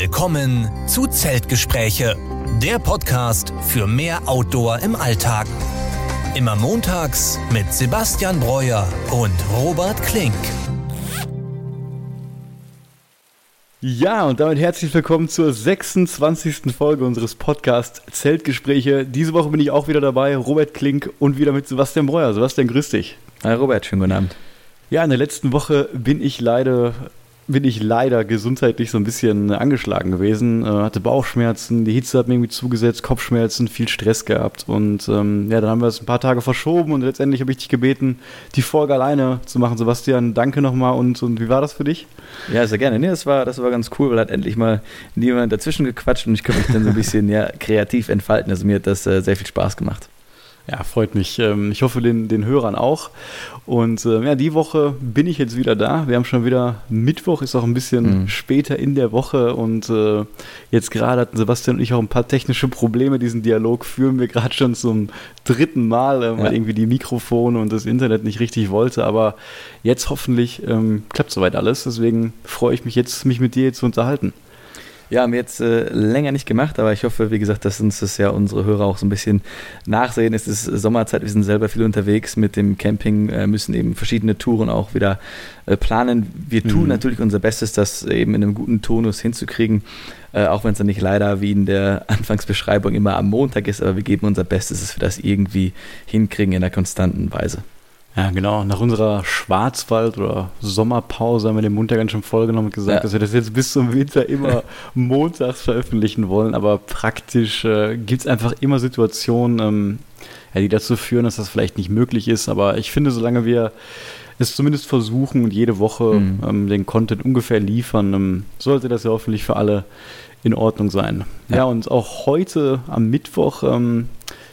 Willkommen zu Zeltgespräche, der Podcast für mehr Outdoor im Alltag. Immer montags mit Sebastian Breuer und Robert Klink. Ja, und damit herzlich willkommen zur 26. Folge unseres Podcasts Zeltgespräche. Diese Woche bin ich auch wieder dabei, Robert Klink und wieder mit Sebastian Breuer. Sebastian, grüß dich. Hi Robert, schönen guten Abend. Ja, in der letzten Woche bin ich leider bin ich leider gesundheitlich so ein bisschen angeschlagen gewesen. Äh, hatte Bauchschmerzen, die Hitze hat mir irgendwie zugesetzt, Kopfschmerzen, viel Stress gehabt. Und ähm, ja, dann haben wir es ein paar Tage verschoben und letztendlich habe ich dich gebeten, die Folge alleine zu machen. Sebastian, danke nochmal und, und wie war das für dich? Ja, sehr gerne. Nee, das war, das war ganz cool, weil hat endlich mal niemand dazwischen gequatscht und ich konnte mich dann so ein bisschen ja, kreativ entfalten. Also mir hat das äh, sehr viel Spaß gemacht. Ja, freut mich. Ähm, ich hoffe, den, den Hörern auch. Und äh, ja, die Woche bin ich jetzt wieder da. Wir haben schon wieder Mittwoch, ist auch ein bisschen mhm. später in der Woche. Und äh, jetzt gerade hatten Sebastian und ich auch ein paar technische Probleme. Diesen Dialog führen wir gerade schon zum dritten Mal, äh, weil ja. irgendwie die Mikrofone und das Internet nicht richtig wollte. Aber jetzt hoffentlich ähm, klappt soweit alles. Deswegen freue ich mich jetzt, mich mit dir zu unterhalten. Ja, haben wir jetzt äh, länger nicht gemacht, aber ich hoffe, wie gesagt, dass uns das ja unsere Hörer auch so ein bisschen nachsehen. Es ist Sommerzeit, wir sind selber viel unterwegs mit dem Camping, äh, müssen eben verschiedene Touren auch wieder äh, planen. Wir tun mhm. natürlich unser Bestes, das eben in einem guten Tonus hinzukriegen, äh, auch wenn es dann nicht leider wie in der Anfangsbeschreibung immer am Montag ist, aber wir geben unser Bestes, dass wir das irgendwie hinkriegen in einer konstanten Weise. Ja, genau. Nach unserer Schwarzwald- oder Sommerpause haben wir den Montag ganz schön vollgenommen und gesagt, ja. dass wir das jetzt bis zum Winter immer montags veröffentlichen wollen. Aber praktisch äh, gibt es einfach immer Situationen, ähm, ja, die dazu führen, dass das vielleicht nicht möglich ist. Aber ich finde, solange wir es zumindest versuchen und jede Woche mhm. ähm, den Content ungefähr liefern, ähm, sollte das ja hoffentlich für alle in Ordnung sein. Ja, ja und auch heute am Mittwoch ähm,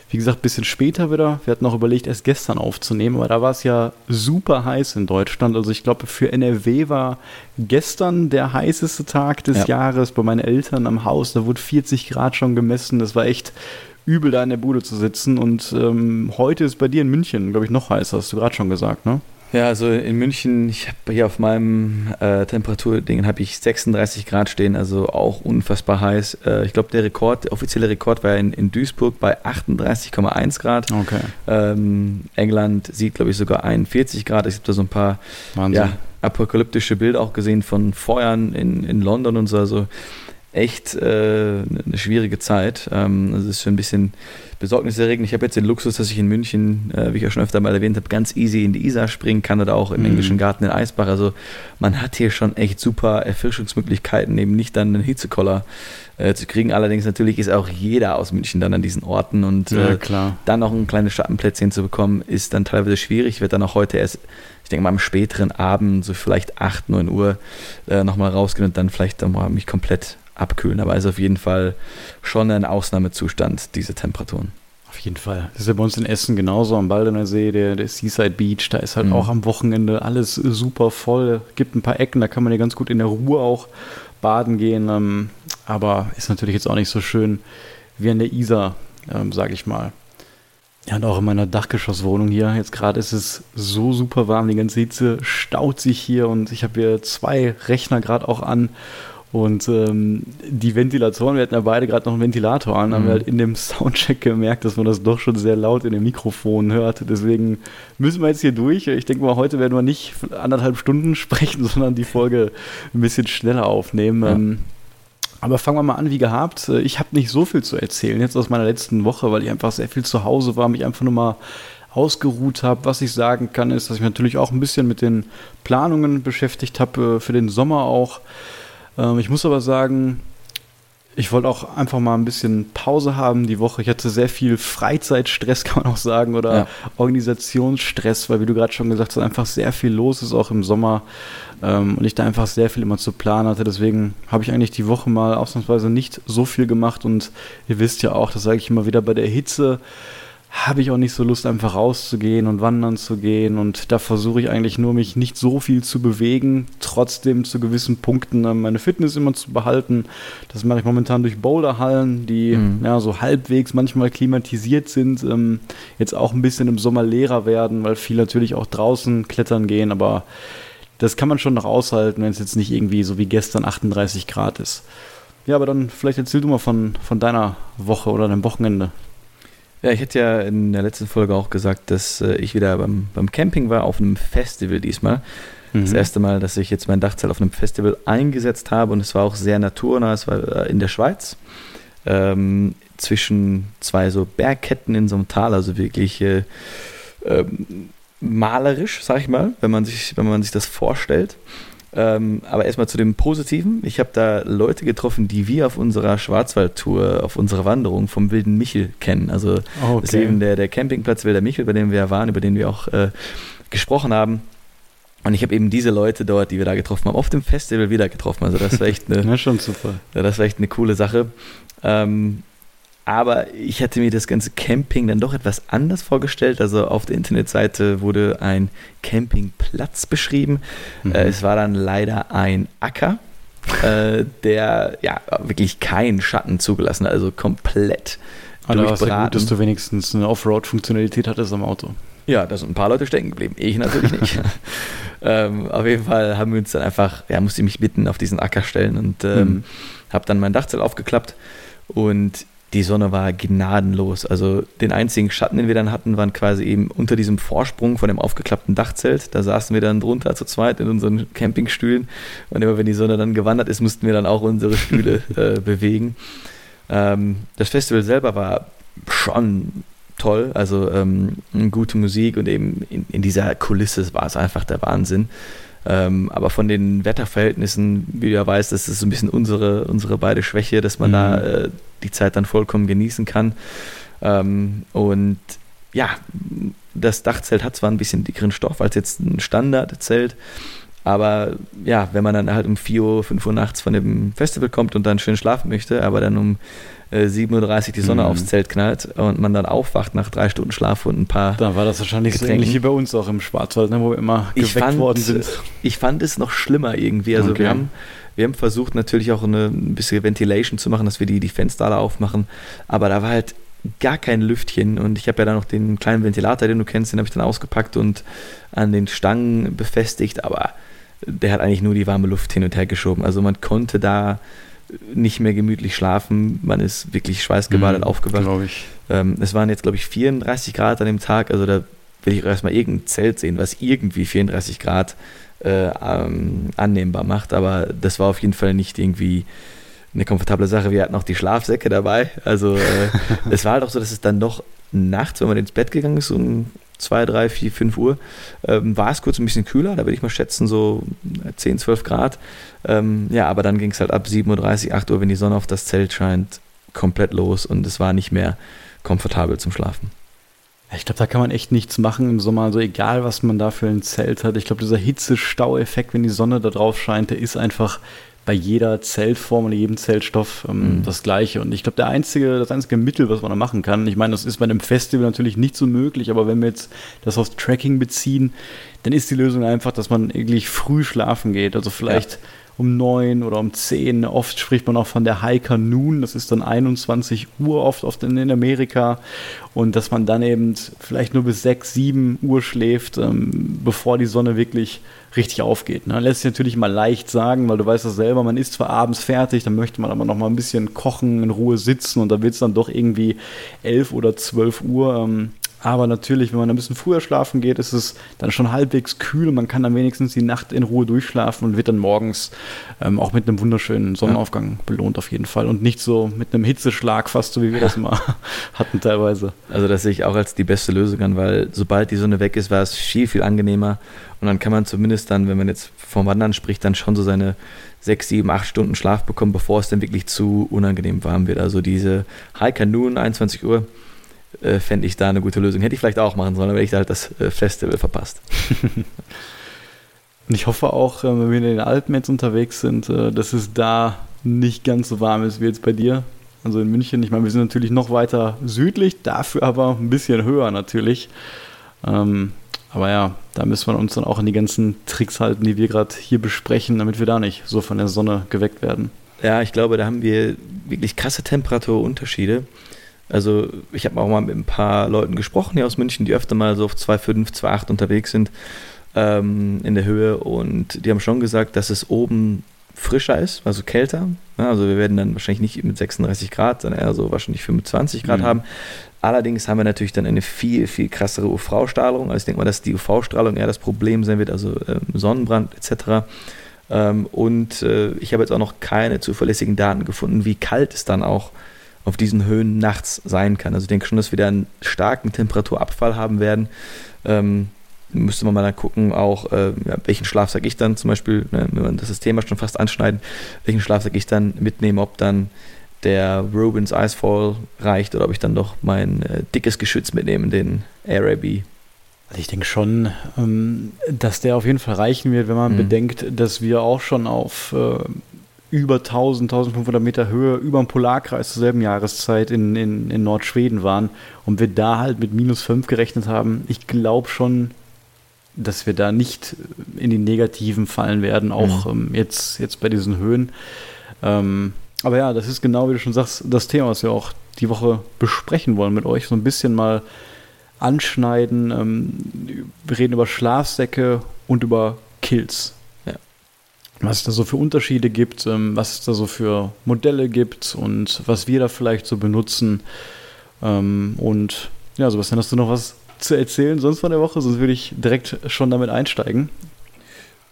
wie gesagt, ein bisschen später wieder. Wir hatten auch überlegt, erst gestern aufzunehmen, aber da war es ja super heiß in Deutschland. Also ich glaube, für NRW war gestern der heißeste Tag des ja. Jahres bei meinen Eltern am Haus. Da wurde 40 Grad schon gemessen. Das war echt übel, da in der Bude zu sitzen. Und ähm, heute ist bei dir in München, glaube ich, noch heißer, hast du gerade schon gesagt, ne? Ja, also in München, ich habe hier auf meinem äh, Temperaturding habe ich 36 Grad stehen, also auch unfassbar heiß. Äh, ich glaube, der Rekord, der offizielle Rekord war in, in Duisburg bei 38,1 Grad. Okay. Ähm, England sieht, glaube ich, sogar 41 Grad. Ich habe da so ein paar ja, apokalyptische Bilder auch gesehen von Feuern in, in London und so. Also echt äh, eine schwierige Zeit. Ähm, also es ist schon ein bisschen besorgniserregend. Ich habe jetzt den Luxus, dass ich in München, äh, wie ich ja schon öfter mal erwähnt habe, ganz easy in die Isar springen kann oder auch im mhm. englischen Garten in Eisbach. Also man hat hier schon echt super Erfrischungsmöglichkeiten, eben nicht dann einen Hitzekoller äh, zu kriegen. Allerdings natürlich ist auch jeder aus München dann an diesen Orten und ja, äh, dann noch ein kleines Schattenplätzchen zu bekommen, ist dann teilweise schwierig. Ich werde dann auch heute erst ich denke mal am späteren Abend, so vielleicht 8, 9 Uhr, äh, nochmal rausgehen und dann vielleicht dann mal mich komplett abkühlen. Aber es ist auf jeden Fall schon ein Ausnahmezustand, diese Temperaturen. Auf jeden Fall. Das ist ja bei uns in Essen genauso am Baldener See, der, der Seaside Beach. Da ist halt mhm. auch am Wochenende alles super voll. Gibt ein paar Ecken, da kann man ja ganz gut in der Ruhe auch baden gehen. Ähm, aber ist natürlich jetzt auch nicht so schön wie an der Isar, ähm, sage ich mal. Ja, und auch in meiner Dachgeschosswohnung hier. Jetzt gerade ist es so super warm. Die ganze Hitze staut sich hier und ich habe hier zwei Rechner gerade auch an und ähm, die Ventilatoren, wir hatten ja beide gerade noch einen Ventilator an, mhm. haben wir halt in dem Soundcheck gemerkt, dass man das doch schon sehr laut in den Mikrofonen hört. Deswegen müssen wir jetzt hier durch. Ich denke mal, heute werden wir nicht anderthalb Stunden sprechen, sondern die Folge ein bisschen schneller aufnehmen. Ja. Ähm, aber fangen wir mal an, wie gehabt. Ich habe nicht so viel zu erzählen jetzt aus meiner letzten Woche, weil ich einfach sehr viel zu Hause war, mich einfach nur mal ausgeruht habe. Was ich sagen kann, ist, dass ich mich natürlich auch ein bisschen mit den Planungen beschäftigt habe, äh, für den Sommer auch. Ähm, ich muss aber sagen, ich wollte auch einfach mal ein bisschen Pause haben die Woche. Ich hatte sehr viel Freizeitstress, kann man auch sagen, oder ja. Organisationsstress, weil, wie du gerade schon gesagt hast, einfach sehr viel los ist, auch im Sommer. Ähm, und ich da einfach sehr viel immer zu planen hatte. Deswegen habe ich eigentlich die Woche mal ausnahmsweise nicht so viel gemacht. Und ihr wisst ja auch, das sage ich immer wieder bei der Hitze habe ich auch nicht so Lust, einfach rauszugehen und wandern zu gehen. Und da versuche ich eigentlich nur, mich nicht so viel zu bewegen, trotzdem zu gewissen Punkten äh, meine Fitness immer zu behalten. Das mache ich momentan durch Boulderhallen, die mhm. ja, so halbwegs manchmal klimatisiert sind, ähm, jetzt auch ein bisschen im Sommer leerer werden, weil viele natürlich auch draußen klettern gehen, aber das kann man schon noch aushalten, wenn es jetzt nicht irgendwie so wie gestern 38 Grad ist. Ja, aber dann vielleicht erzähl du mal von, von deiner Woche oder deinem Wochenende. Ja, ich hätte ja in der letzten Folge auch gesagt, dass äh, ich wieder beim, beim Camping war, auf einem Festival diesmal. Mhm. Das erste Mal, dass ich jetzt mein Dachzelt auf einem Festival eingesetzt habe und es war auch sehr naturnah. Es war äh, in der Schweiz. Ähm, zwischen zwei so Bergketten in so einem Tal, also wirklich äh, ähm, malerisch, sag ich mal, wenn man sich, wenn man sich das vorstellt. Ähm, aber erstmal zu dem Positiven. Ich habe da Leute getroffen, die wir auf unserer Schwarzwaldtour, auf unserer Wanderung vom Wilden Michel kennen. Also okay. das ist eben der, der Campingplatz Wilder Michel, bei dem wir waren, über den wir auch äh, gesprochen haben. Und ich habe eben diese Leute dort, die wir da getroffen haben, auf dem Festival wieder getroffen. Also das war echt eine, ja, schon super. Das war echt eine coole Sache. Ähm, aber ich hatte mir das ganze Camping dann doch etwas anders vorgestellt. Also auf der Internetseite wurde ein Campingplatz beschrieben. Mhm. Äh, es war dann leider ein Acker, äh, der ja wirklich keinen Schatten zugelassen hat, also komplett aber durchbraten. Ja gut, dass du wenigstens eine Offroad-Funktionalität hattest am Auto. Ja, da sind ein paar Leute stecken geblieben. Ich natürlich nicht. ähm, auf jeden Fall haben wir uns dann einfach, ja, musste ich mich mitten auf diesen Acker stellen und ähm, mhm. habe dann mein Dachzelt aufgeklappt und die Sonne war gnadenlos. Also den einzigen Schatten, den wir dann hatten, waren quasi eben unter diesem Vorsprung von dem aufgeklappten Dachzelt. Da saßen wir dann drunter zu zweit in unseren Campingstühlen. Und immer wenn die Sonne dann gewandert ist, mussten wir dann auch unsere Stühle äh, bewegen. Ähm, das Festival selber war schon toll. Also ähm, gute Musik und eben in, in dieser Kulisse war es einfach der Wahnsinn. Ähm, aber von den Wetterverhältnissen, wie du ja weißt, das ist so ein bisschen unsere, unsere beide Schwäche, dass man mhm. da äh, die Zeit dann vollkommen genießen kann. Ähm, und ja, das Dachzelt hat zwar ein bisschen dickeren Stoff als jetzt ein Standardzelt, aber ja, wenn man dann halt um 4 Uhr, 5 Uhr nachts von dem Festival kommt und dann schön schlafen möchte, aber dann um 7.30 Uhr die Sonne mhm. aufs Zelt knallt und man dann aufwacht nach drei Stunden Schlaf und ein paar. Da war das wahrscheinlich Getränken. so ähnlich wie bei uns auch im Schwarzwald, ne, wo wir immer geweckt fand, worden sind. Ich fand es noch schlimmer irgendwie. Also okay. wir haben. Wir haben versucht natürlich auch eine, ein bisschen Ventilation zu machen, dass wir die, die Fenster alle aufmachen, aber da war halt gar kein Lüftchen und ich habe ja dann noch den kleinen Ventilator, den du kennst, den habe ich dann ausgepackt und an den Stangen befestigt, aber der hat eigentlich nur die warme Luft hin und her geschoben. Also man konnte da nicht mehr gemütlich schlafen. Man ist wirklich schweißgebadet mhm, aufgewacht. Glaube ich. Ähm, es waren jetzt, glaube ich, 34 Grad an dem Tag. Also da will ich erstmal irgendein Zelt sehen, was irgendwie 34 Grad äh, ähm, annehmbar macht. Aber das war auf jeden Fall nicht irgendwie eine komfortable Sache. Wir hatten auch die Schlafsäcke dabei. Also äh, es war halt auch so, dass es dann doch nachts, wenn man ins Bett gegangen ist, um 2, 3, 4, 5 Uhr, ähm, war es kurz ein bisschen kühler, da würde ich mal schätzen, so 10, 12 Grad. Ähm, ja, aber dann ging es halt ab 7.30 Uhr, 8 Uhr, wenn die Sonne auf das Zelt scheint, komplett los und es war nicht mehr komfortabel zum Schlafen. Ich glaube, da kann man echt nichts machen im Sommer, also egal, was man da für ein Zelt hat. Ich glaube, dieser Hitzestau-Effekt, wenn die Sonne da drauf scheint, der ist einfach bei jeder Zeltform und jedem Zeltstoff ähm, mhm. das gleiche. Und ich glaube, der einzige, das einzige Mittel, was man da machen kann, ich meine, das ist bei einem Festival natürlich nicht so möglich, aber wenn wir jetzt das aufs Tracking beziehen, dann ist die Lösung einfach, dass man wirklich früh schlafen geht. Also vielleicht ja um neun oder um zehn. Oft spricht man auch von der Hiker Noon, das ist dann 21 Uhr oft, oft in Amerika. Und dass man dann eben vielleicht nur bis sechs, sieben Uhr schläft, ähm, bevor die Sonne wirklich richtig aufgeht. Ne? Lässt sich natürlich mal leicht sagen, weil du weißt das selber, man ist zwar abends fertig, dann möchte man aber noch mal ein bisschen kochen, in Ruhe sitzen und da wird es dann doch irgendwie elf oder zwölf Uhr. Ähm, aber natürlich, wenn man ein bisschen früher schlafen geht, ist es dann schon halbwegs kühl und man kann dann wenigstens die Nacht in Ruhe durchschlafen und wird dann morgens ähm, auch mit einem wunderschönen Sonnenaufgang ja. belohnt auf jeden Fall. Und nicht so mit einem Hitzeschlag, fast so wie wir das mal hatten teilweise. Also das sehe ich auch als die beste Lösung an, weil sobald die Sonne weg ist, war es viel, viel angenehmer. Und dann kann man zumindest dann, wenn man jetzt vom Wandern spricht, dann schon so seine sechs, sieben, acht Stunden Schlaf bekommen, bevor es dann wirklich zu unangenehm warm wird. Also diese High Noon, 21 Uhr, äh, fände ich da eine gute Lösung. Hätte ich vielleicht auch machen sollen, aber ich da halt das äh, Festival verpasst. Und ich hoffe auch, äh, wenn wir in den Alpen jetzt unterwegs sind, äh, dass es da nicht ganz so warm ist wie jetzt bei dir. Also in München. Ich meine, wir sind natürlich noch weiter südlich, dafür aber ein bisschen höher natürlich. Ähm, aber ja, da müssen wir uns dann auch an die ganzen Tricks halten, die wir gerade hier besprechen, damit wir da nicht so von der Sonne geweckt werden. Ja, ich glaube, da haben wir wirklich krasse Temperaturunterschiede. Also ich habe auch mal mit ein paar Leuten gesprochen hier aus München, die öfter mal so auf 2,5, 2,8 unterwegs sind ähm, in der Höhe und die haben schon gesagt, dass es oben frischer ist, also kälter. Also wir werden dann wahrscheinlich nicht mit 36 Grad, sondern eher so wahrscheinlich 25 Grad mhm. haben. Allerdings haben wir natürlich dann eine viel, viel krassere UV-Strahlung. Also ich denke mal, dass die UV-Strahlung eher das Problem sein wird, also ähm, Sonnenbrand etc. Ähm, und äh, ich habe jetzt auch noch keine zuverlässigen Daten gefunden, wie kalt es dann auch auf diesen Höhen nachts sein kann. Also ich denke schon, dass wir da einen starken Temperaturabfall haben werden. Ähm, müsste man mal dann gucken, auch äh, welchen Schlafsack ich dann zum Beispiel, ne, wenn man das Thema schon fast anschneiden, welchen Schlafsack ich dann mitnehme, ob dann der Rubens Icefall reicht oder ob ich dann doch mein äh, dickes Geschütz mitnehme, den Araby. Also ich denke schon, ähm, dass der auf jeden Fall reichen wird, wenn man mhm. bedenkt, dass wir auch schon auf äh, über 1000, 1500 Meter Höhe über dem Polarkreis zur selben Jahreszeit in, in, in Nordschweden waren und wir da halt mit minus 5 gerechnet haben. Ich glaube schon, dass wir da nicht in die Negativen fallen werden, auch mhm. ähm, jetzt, jetzt bei diesen Höhen. Ähm, aber ja, das ist genau, wie du schon sagst, das Thema, was wir auch die Woche besprechen wollen mit euch. So ein bisschen mal anschneiden. Ähm, wir reden über Schlafsäcke und über Kills. Was es da so für Unterschiede gibt, ähm, was es da so für Modelle gibt und was wir da vielleicht so benutzen. Ähm, und ja, Sebastian, hast du noch was zu erzählen sonst von der Woche? Sonst würde ich direkt schon damit einsteigen.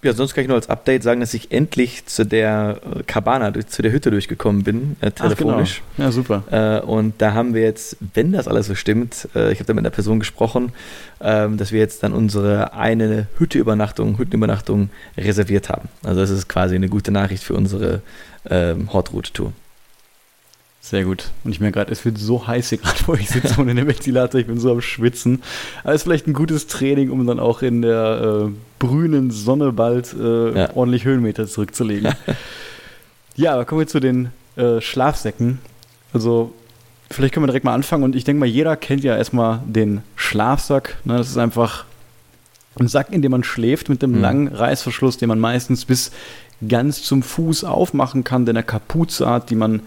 Ja, sonst kann ich nur als Update sagen, dass ich endlich zu der äh, Cabana, zu der Hütte durchgekommen bin, äh, telefonisch. Ach, genau. Ja, super. Äh, und da haben wir jetzt, wenn das alles so stimmt, äh, ich habe da mit einer Person gesprochen, ähm, dass wir jetzt dann unsere eine Hütteübernachtung, Hüttenübernachtung reserviert haben. Also das ist quasi eine gute Nachricht für unsere ähm, Hot Route Tour. Sehr gut. Und ich merke gerade, es wird so heiß hier gerade, wo ich sitze und in dem Ventilator, ich bin so am Schwitzen. Aber es ist vielleicht ein gutes Training, um dann auch in der äh, brünen Sonne bald äh, ja. ordentlich Höhenmeter zurückzulegen. ja, aber kommen wir zu den äh, Schlafsäcken. Also, vielleicht können wir direkt mal anfangen. Und ich denke mal, jeder kennt ja erstmal den Schlafsack. Ne? Das ist einfach ein Sack, in dem man schläft, mit dem mhm. langen Reißverschluss, den man meistens bis ganz zum Fuß aufmachen kann, der eine Kapuze hat, die man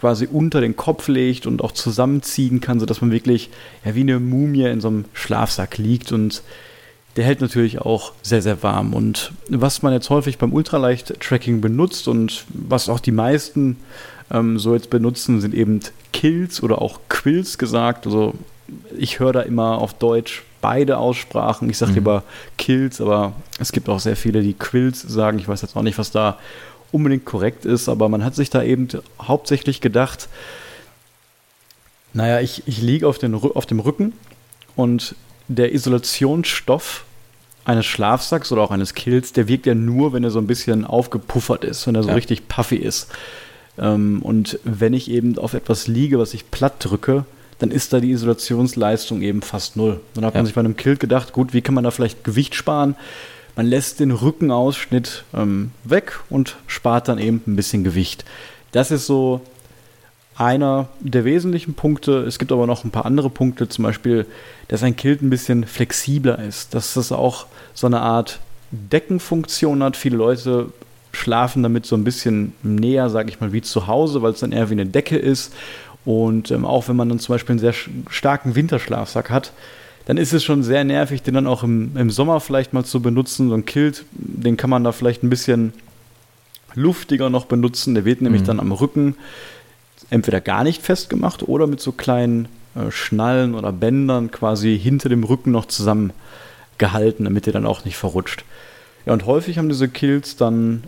quasi unter den Kopf legt und auch zusammenziehen kann, sodass man wirklich ja, wie eine Mumie in so einem Schlafsack liegt und der hält natürlich auch sehr, sehr warm. Und was man jetzt häufig beim Ultraleicht-Tracking benutzt und was auch die meisten ähm, so jetzt benutzen, sind eben Kills oder auch Quills gesagt. Also ich höre da immer auf Deutsch beide Aussprachen. Ich sage mhm. lieber Kills, aber es gibt auch sehr viele, die Quills sagen. Ich weiß jetzt auch nicht, was da unbedingt korrekt ist, aber man hat sich da eben hauptsächlich gedacht, naja, ich, ich liege auf, auf dem Rücken und der Isolationsstoff eines Schlafsacks oder auch eines Kills, der wirkt ja nur, wenn er so ein bisschen aufgepuffert ist, wenn er so ja. richtig puffy ist. Ähm, und wenn ich eben auf etwas liege, was ich platt drücke, dann ist da die Isolationsleistung eben fast null. Dann hat ja. man sich bei einem Kilt gedacht, gut, wie kann man da vielleicht Gewicht sparen? Man lässt den Rückenausschnitt ähm, weg und spart dann eben ein bisschen Gewicht. Das ist so einer der wesentlichen Punkte. Es gibt aber noch ein paar andere Punkte, zum Beispiel, dass ein Kilt ein bisschen flexibler ist, dass das auch so eine Art Deckenfunktion hat. Viele Leute schlafen damit so ein bisschen näher, sage ich mal, wie zu Hause, weil es dann eher wie eine Decke ist. Und ähm, auch wenn man dann zum Beispiel einen sehr starken Winterschlafsack hat, dann ist es schon sehr nervig, den dann auch im, im Sommer vielleicht mal zu benutzen. So ein Kilt, den kann man da vielleicht ein bisschen luftiger noch benutzen. Der wird nämlich mhm. dann am Rücken entweder gar nicht festgemacht oder mit so kleinen äh, Schnallen oder Bändern quasi hinter dem Rücken noch zusammengehalten, damit der dann auch nicht verrutscht. Ja, und häufig haben diese Kills dann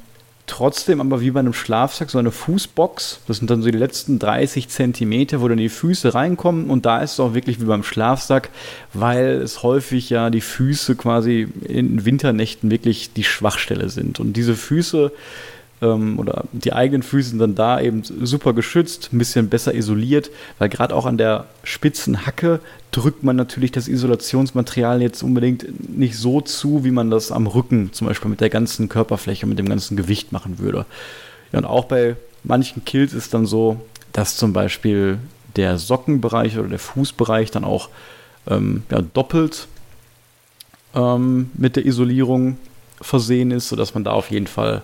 trotzdem aber wie bei einem Schlafsack so eine Fußbox. Das sind dann so die letzten 30 Zentimeter, wo dann die Füße reinkommen. Und da ist es auch wirklich wie beim Schlafsack, weil es häufig ja die Füße quasi in Winternächten wirklich die Schwachstelle sind. Und diese Füße ähm, oder die eigenen Füße sind dann da eben super geschützt, ein bisschen besser isoliert, weil gerade auch an der spitzen Hacke drückt man natürlich das Isolationsmaterial jetzt unbedingt nicht so zu, wie man das am Rücken zum Beispiel mit der ganzen Körperfläche, mit dem ganzen Gewicht machen würde. Ja, und auch bei manchen Kills ist dann so, dass zum Beispiel der Sockenbereich oder der Fußbereich dann auch ähm, ja, doppelt ähm, mit der Isolierung versehen ist, sodass man da auf jeden Fall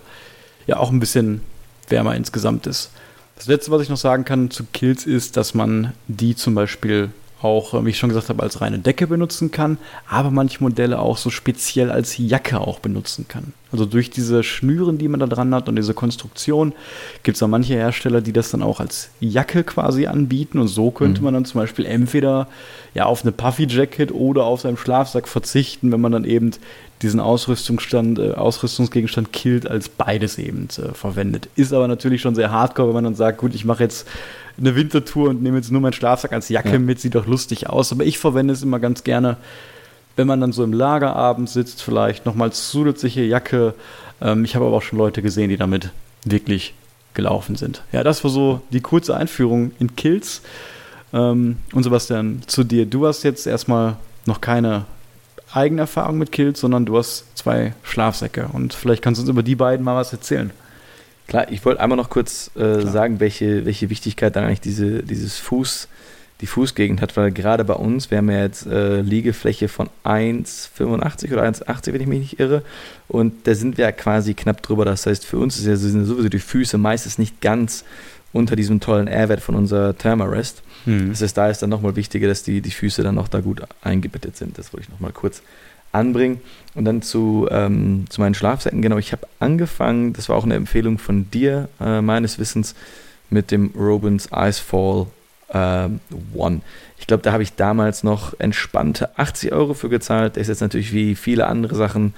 ja auch ein bisschen wärmer insgesamt ist. Das letzte, was ich noch sagen kann zu Kills, ist, dass man die zum Beispiel auch, wie ich schon gesagt habe, als reine Decke benutzen kann, aber manche Modelle auch so speziell als Jacke auch benutzen kann. Also durch diese Schnüren, die man da dran hat und diese Konstruktion, gibt es auch manche Hersteller, die das dann auch als Jacke quasi anbieten. Und so könnte mhm. man dann zum Beispiel entweder ja auf eine Puffy Jacket oder auf seinen Schlafsack verzichten, wenn man dann eben diesen Ausrüstungsstand, äh, Ausrüstungsgegenstand Kilt als beides eben äh, verwendet. Ist aber natürlich schon sehr hardcore, wenn man dann sagt, gut, ich mache jetzt eine Wintertour und nehme jetzt nur meinen Schlafsack als Jacke ja. mit, sieht doch lustig aus. Aber ich verwende es immer ganz gerne, wenn man dann so im Lagerabend sitzt, vielleicht nochmal zusätzliche Jacke. Ähm, ich habe aber auch schon Leute gesehen, die damit wirklich gelaufen sind. Ja, das war so die kurze Einführung in Kills. Ähm, und Sebastian, zu dir. Du hast jetzt erstmal noch keine eigene Erfahrung mit Kills, sondern du hast zwei Schlafsäcke. Und vielleicht kannst du uns über die beiden mal was erzählen. Klar, ich wollte einmal noch kurz äh, sagen, welche, welche Wichtigkeit dann eigentlich diese, dieses Fuß, die Fußgegend hat, weil gerade bei uns, wir haben ja jetzt äh, Liegefläche von 1,85 oder 1,80, wenn ich mich nicht irre, und da sind wir ja quasi knapp drüber. Das heißt, für uns ist ja, sind sowieso die Füße meistens nicht ganz unter diesem tollen R-Wert von unserer Thermarest. Mhm. Das heißt, da ist dann nochmal wichtiger, dass die, die Füße dann noch da gut eingebettet sind. Das wollte ich nochmal kurz anbringen. Und dann zu, ähm, zu meinen Schlafsäcken. Genau, ich habe angefangen, das war auch eine Empfehlung von dir, äh, meines Wissens, mit dem Robins Icefall äh, One. Ich glaube, da habe ich damals noch entspannte 80 Euro für gezahlt. Der ist jetzt natürlich wie viele andere Sachen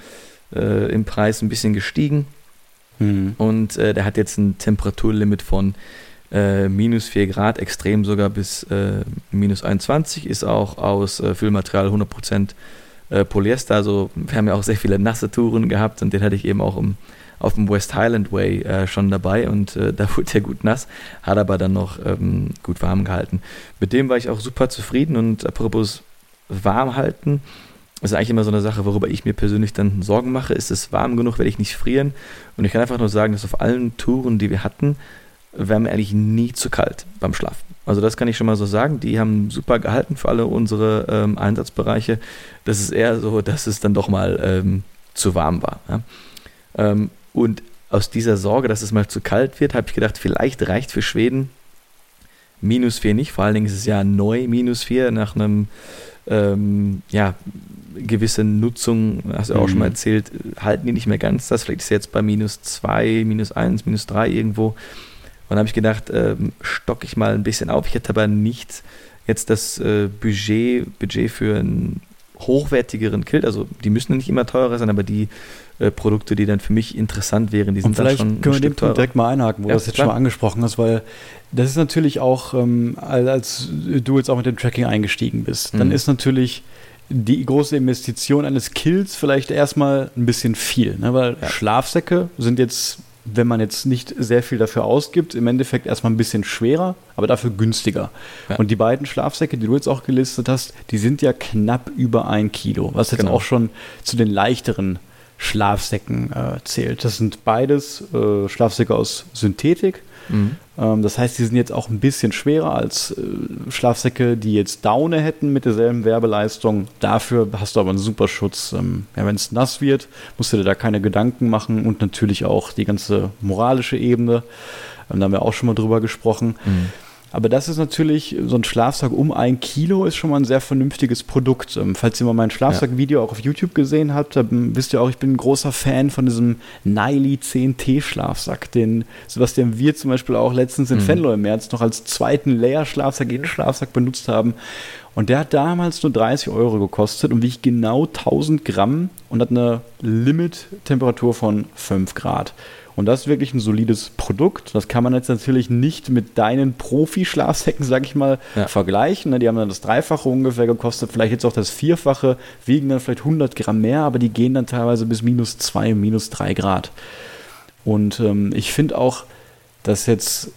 äh, im Preis ein bisschen gestiegen. Mhm. Und äh, der hat jetzt ein Temperaturlimit von äh, minus 4 Grad, extrem sogar bis äh, minus 21, ist auch aus äh, Füllmaterial 100% äh, Polyester. Also wir haben ja auch sehr viele nasse Touren gehabt und den hatte ich eben auch im, auf dem West Highland Way äh, schon dabei und äh, da wurde er gut nass, hat aber dann noch ähm, gut warm gehalten. Mit dem war ich auch super zufrieden und apropos warm halten, ist eigentlich immer so eine Sache, worüber ich mir persönlich dann Sorgen mache. Ist es warm genug, werde ich nicht frieren? Und ich kann einfach nur sagen, dass auf allen Touren, die wir hatten, wäre mir eigentlich nie zu kalt beim Schlafen. Also das kann ich schon mal so sagen. Die haben super gehalten für alle unsere ähm, Einsatzbereiche. Das ist eher so, dass es dann doch mal ähm, zu warm war. Ja? Ähm, und aus dieser Sorge, dass es mal zu kalt wird, habe ich gedacht, vielleicht reicht für Schweden minus 4 nicht. Vor allen Dingen ist es ja neu minus 4 nach einem ähm, ja, gewisse Nutzung, hast du auch mhm. schon mal mhm. erzählt, halten die nicht mehr ganz das. Vielleicht ist jetzt bei minus 2, minus 1, minus 3 irgendwo. Und habe ich gedacht, ähm, stock ich mal ein bisschen auf. Ich hätte aber nicht jetzt das äh, Budget, Budget für einen hochwertigeren Kilt. Also die müssen nicht immer teurer sein, aber die äh, Produkte, die dann für mich interessant wären, die sind dann schon. Können wir den Punkt direkt mal einhaken, wo ja, du das jetzt klar. schon mal angesprochen hast, weil das ist natürlich auch, ähm, als du jetzt auch mit dem Tracking eingestiegen bist, mhm. dann ist natürlich die große Investition eines Kills vielleicht erstmal ein bisschen viel, ne? weil ja. Schlafsäcke sind jetzt wenn man jetzt nicht sehr viel dafür ausgibt, im Endeffekt erstmal ein bisschen schwerer, aber dafür günstiger. Ja. Und die beiden Schlafsäcke, die du jetzt auch gelistet hast, die sind ja knapp über ein Kilo, was jetzt genau. auch schon zu den leichteren Schlafsäcken äh, zählt. Das sind beides äh, Schlafsäcke aus Synthetik. Mhm. Ähm, das heißt, die sind jetzt auch ein bisschen schwerer als äh, Schlafsäcke, die jetzt Daune hätten mit derselben Werbeleistung. Dafür hast du aber einen super Schutz. Ähm, ja, Wenn es nass wird, musst du dir da keine Gedanken machen und natürlich auch die ganze moralische Ebene. Ähm, da haben wir auch schon mal drüber gesprochen. Mhm aber das ist natürlich, so ein Schlafsack um ein Kilo ist schon mal ein sehr vernünftiges Produkt. Ähm, falls ihr mal mein Schlafsack-Video auch auf YouTube gesehen habt, dann wisst ihr auch, ich bin ein großer Fan von diesem Niley 10T-Schlafsack, den Sebastian wir zum Beispiel auch letztens in mhm. Fenlo im März noch als zweiten Layer-Schlafsack, jeden Schlafsack benutzt haben. Und der hat damals nur 30 Euro gekostet und wiegt genau 1000 Gramm und hat eine Limit-Temperatur von 5 Grad. Und das ist wirklich ein solides Produkt. Das kann man jetzt natürlich nicht mit deinen Profi-Schlafsäcken, sag ich mal, ja. vergleichen. Ne? Die haben dann das Dreifache ungefähr gekostet, vielleicht jetzt auch das Vierfache, wiegen dann vielleicht 100 Gramm mehr, aber die gehen dann teilweise bis minus 2, minus 3 Grad. Und ähm, ich finde auch, dass jetzt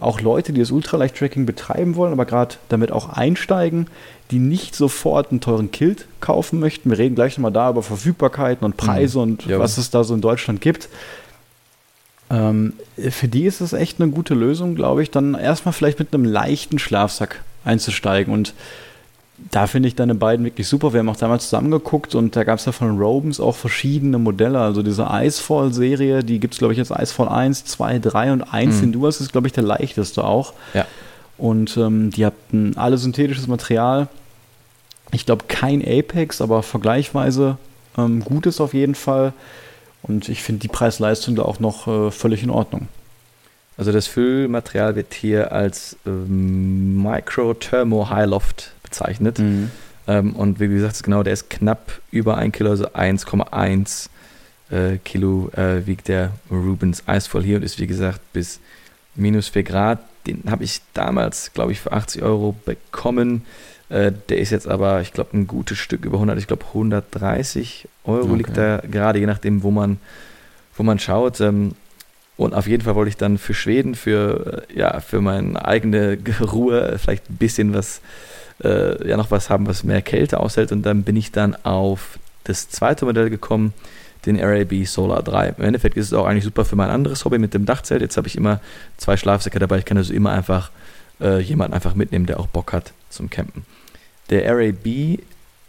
auch Leute, die das Ultraleicht-Tracking betreiben wollen, aber gerade damit auch einsteigen, die nicht sofort einen teuren Kilt kaufen möchten. Wir reden gleich nochmal da über Verfügbarkeiten und Preise mhm. und ja. was es da so in Deutschland gibt. Ähm, für die ist es echt eine gute Lösung, glaube ich, dann erstmal vielleicht mit einem leichten Schlafsack einzusteigen. Und da finde ich deine beiden wirklich super. Wir haben auch damals zusammengeguckt und da gab es ja von Robens auch verschiedene Modelle. Also diese Icefall-Serie, die gibt es, glaube ich, jetzt Icefall 1, 2, 3 und 1. Mhm. Den du hast, ist, glaube ich, der leichteste auch. Ja. Und ähm, die hatten alle synthetisches Material. Ich glaube, kein Apex, aber vergleichsweise ähm, gutes auf jeden Fall. Und ich finde die Preis-Leistung da auch noch äh, völlig in Ordnung. Also das Füllmaterial wird hier als ähm, Micro Thermo High Loft bezeichnet. Mhm. Ähm, und wie gesagt, genau, der ist knapp über 1 Kilo, also 1,1 äh, Kilo äh, wiegt der Rubens Eisvoll hier und ist wie gesagt bis minus 4 Grad. Den habe ich damals, glaube ich, für 80 Euro bekommen. Äh, der ist jetzt aber, ich glaube, ein gutes Stück über 100, ich glaube 130 Euro okay. liegt da gerade, je nachdem, wo man, wo man schaut. Ähm, und auf jeden Fall wollte ich dann für Schweden, für, äh, ja, für meine eigene Ruhe vielleicht ein bisschen was, äh, ja, noch was haben, was mehr Kälte aushält. Und dann bin ich dann auf das zweite Modell gekommen, den RAB Solar 3. Im Endeffekt ist es auch eigentlich super für mein anderes Hobby mit dem Dachzelt. Jetzt habe ich immer zwei Schlafsäcke dabei. Ich kann also immer einfach äh, jemanden einfach mitnehmen, der auch Bock hat zum Campen. Der RAB,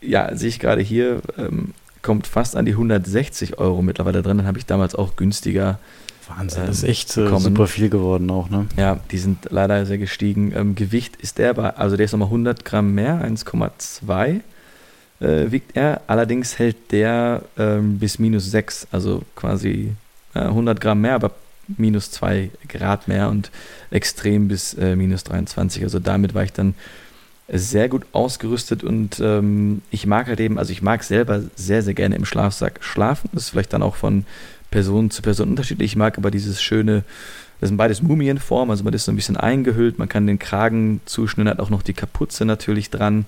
ja, sehe ich gerade hier, ähm, kommt fast an die 160 Euro mittlerweile drin. Dann habe ich damals auch günstiger. Wahnsinn, ähm, das ist echt äh, super viel geworden auch, ne? Ja, die sind leider sehr gestiegen. Ähm, Gewicht ist der bei, also der ist nochmal 100 Gramm mehr, 1,2 äh, wiegt er. Allerdings hält der ähm, bis minus 6, also quasi äh, 100 Gramm mehr, aber minus 2 Grad mehr und extrem bis äh, minus 23. Also damit war ich dann sehr gut ausgerüstet und ähm, ich mag halt eben, also ich mag selber sehr, sehr gerne im Schlafsack schlafen. Das ist vielleicht dann auch von Person zu Person unterschiedlich. Ich mag aber dieses schöne, das sind beides Mumienform, also man ist so ein bisschen eingehüllt, man kann den Kragen zuschnüren, hat auch noch die Kapuze natürlich dran.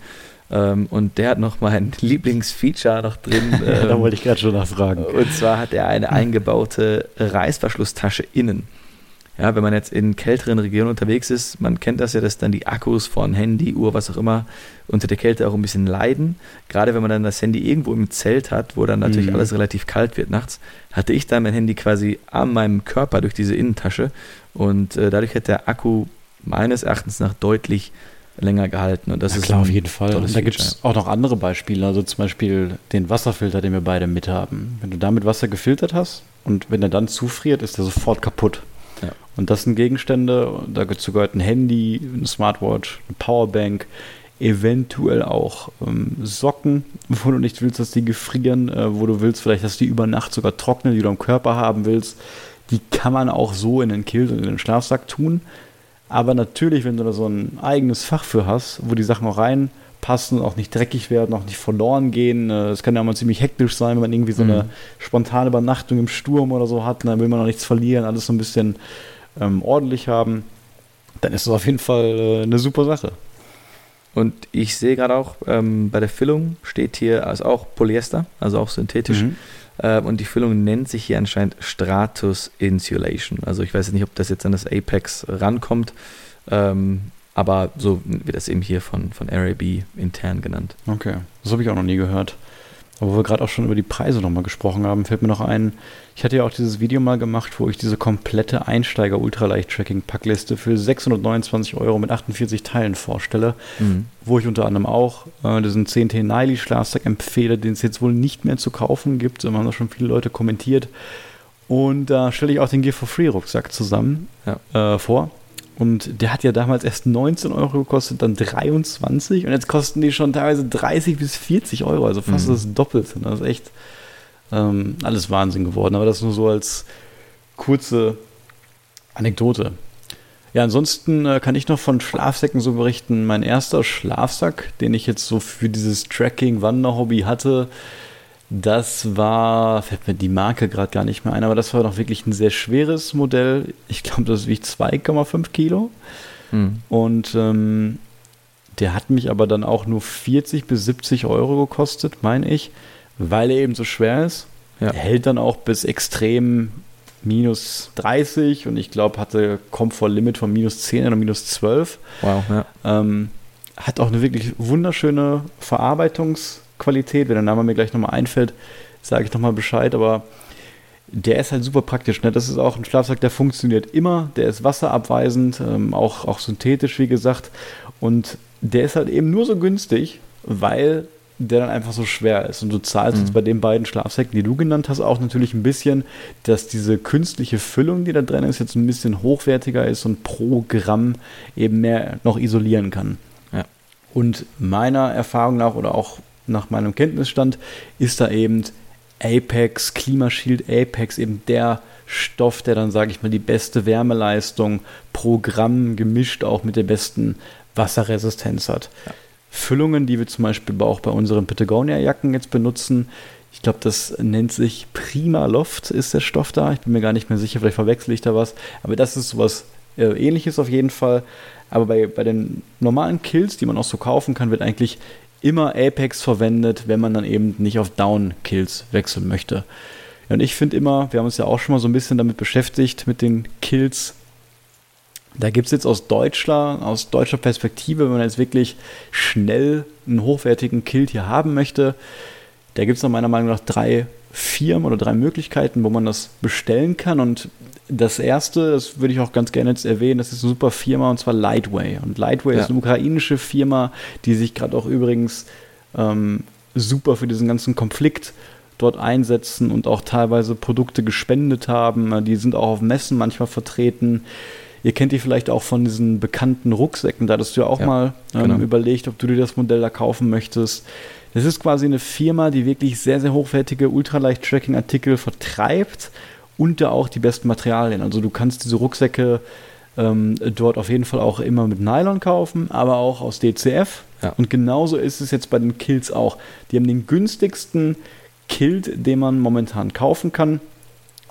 Ähm, und der hat noch mein Lieblingsfeature noch drin. Ähm, da wollte ich gerade schon nachfragen. Und zwar hat er eine eingebaute Reißverschlusstasche innen. Ja, wenn man jetzt in kälteren Regionen unterwegs ist, man kennt das ja, dass dann die Akkus von Handy, Uhr, was auch immer, unter der Kälte auch ein bisschen leiden. Gerade wenn man dann das Handy irgendwo im Zelt hat, wo dann natürlich mhm. alles relativ kalt wird nachts, hatte ich dann mein Handy quasi an meinem Körper durch diese Innentasche und äh, dadurch hat der Akku meines Erachtens nach deutlich länger gehalten. Und das ja, ist klar, auf jeden Fall. Und da gibt es auch noch andere Beispiele, also zum Beispiel den Wasserfilter, den wir beide mit haben. Wenn du damit Wasser gefiltert hast und wenn er dann zufriert, ist er sofort kaputt. Ja. Und das sind Gegenstände, dazu gehört ein Handy, eine Smartwatch, eine Powerbank, eventuell auch ähm, Socken, wo du nicht willst, dass die gefrieren, äh, wo du willst vielleicht, dass die über Nacht sogar trocknen, die du am Körper haben willst. Die kann man auch so in den Kilt und in den Schlafsack tun. Aber natürlich, wenn du da so ein eigenes Fach für hast, wo die Sachen auch reinpassen, auch nicht dreckig werden, auch nicht verloren gehen. äh, Es kann ja mal ziemlich hektisch sein, wenn man irgendwie so eine mhm. spontane Übernachtung im Sturm oder so hat. Dann will man auch nichts verlieren, alles so ein bisschen ähm, ordentlich haben, dann ist das auf jeden Fall äh, eine super Sache. Und ich sehe gerade auch, ähm, bei der Füllung steht hier also auch Polyester, also auch synthetisch. Mhm. Äh, und die Füllung nennt sich hier anscheinend Stratus Insulation. Also ich weiß nicht, ob das jetzt an das Apex rankommt, ähm, aber so wird das eben hier von, von RAB intern genannt. Okay, das habe ich auch noch nie gehört. Aber wo wir gerade auch schon über die Preise nochmal gesprochen haben, fällt mir noch ein, ich hatte ja auch dieses Video mal gemacht, wo ich diese komplette Einsteiger-Ultraleicht-Tracking-Packliste für 629 Euro mit 48 Teilen vorstelle, mhm. wo ich unter anderem auch äh, diesen 10T Niley Schlafsack empfehle, den es jetzt wohl nicht mehr zu kaufen gibt. Da haben da schon viele Leute kommentiert. Und da stelle ich auch den Gear for Free Rucksack zusammen ja. äh, vor. Und der hat ja damals erst 19 Euro gekostet, dann 23 und jetzt kosten die schon teilweise 30 bis 40 Euro, also fast mhm. das Doppelte. Das ist echt ähm, alles Wahnsinn geworden. Aber das nur so als kurze Anekdote. Ja, ansonsten äh, kann ich noch von Schlafsäcken so berichten. Mein erster Schlafsack, den ich jetzt so für dieses Tracking-Wander-Hobby hatte, das war, fällt mir die Marke gerade gar nicht mehr ein, aber das war noch wirklich ein sehr schweres Modell. Ich glaube, das wiegt 2,5 Kilo. Mhm. Und ähm, der hat mich aber dann auch nur 40 bis 70 Euro gekostet, meine ich, weil er eben so schwer ist. Ja. Er hält dann auch bis extrem minus 30 und ich glaube, hatte Komfortlimit von minus 10 oder minus 12. Wow, ja. Ähm, hat auch eine wirklich wunderschöne Verarbeitungs- Qualität. Wenn der Name mir gleich nochmal einfällt, sage ich nochmal Bescheid. Aber der ist halt super praktisch. Ne? Das ist auch ein Schlafsack, der funktioniert immer. Der ist wasserabweisend, ähm, auch, auch synthetisch, wie gesagt. Und der ist halt eben nur so günstig, weil der dann einfach so schwer ist. Und du zahlst mhm. jetzt bei den beiden Schlafsäcken, die du genannt hast, auch natürlich ein bisschen, dass diese künstliche Füllung, die da drin ist, jetzt ein bisschen hochwertiger ist und pro Gramm eben mehr noch isolieren kann. Ja. Und meiner Erfahrung nach oder auch nach meinem Kenntnisstand ist da eben Apex, Klimashield Apex, eben der Stoff, der dann, sage ich mal, die beste Wärmeleistung pro Gramm gemischt auch mit der besten Wasserresistenz hat. Ja. Füllungen, die wir zum Beispiel auch bei unseren Patagonia-Jacken jetzt benutzen, ich glaube, das nennt sich Prima Loft, ist der Stoff da. Ich bin mir gar nicht mehr sicher, vielleicht verwechsel ich da was. Aber das ist sowas äh, ähnliches auf jeden Fall. Aber bei, bei den normalen Kills, die man auch so kaufen kann, wird eigentlich immer Apex verwendet, wenn man dann eben nicht auf Down-Kills wechseln möchte. Und ich finde immer, wir haben uns ja auch schon mal so ein bisschen damit beschäftigt, mit den Kills. Da gibt es jetzt aus deutscher, aus deutscher Perspektive, wenn man jetzt wirklich schnell einen hochwertigen Kill hier haben möchte, da gibt es meiner Meinung nach drei Firmen oder drei Möglichkeiten, wo man das bestellen kann. Und das erste, das würde ich auch ganz gerne jetzt erwähnen, das ist eine super Firma und zwar Lightway. Und Lightway ja. ist eine ukrainische Firma, die sich gerade auch übrigens ähm, super für diesen ganzen Konflikt dort einsetzen und auch teilweise Produkte gespendet haben. Die sind auch auf Messen manchmal vertreten. Ihr kennt die vielleicht auch von diesen bekannten Rucksäcken. Da hattest du ja auch ja, mal ähm, genau. überlegt, ob du dir das Modell da kaufen möchtest. Das ist quasi eine Firma, die wirklich sehr, sehr hochwertige Ultraleicht-Tracking-Artikel vertreibt und da auch die besten Materialien. Also du kannst diese Rucksäcke ähm, dort auf jeden Fall auch immer mit Nylon kaufen, aber auch aus DCF. Ja. Und genauso ist es jetzt bei den Kills auch. Die haben den günstigsten Kilt, den man momentan kaufen kann.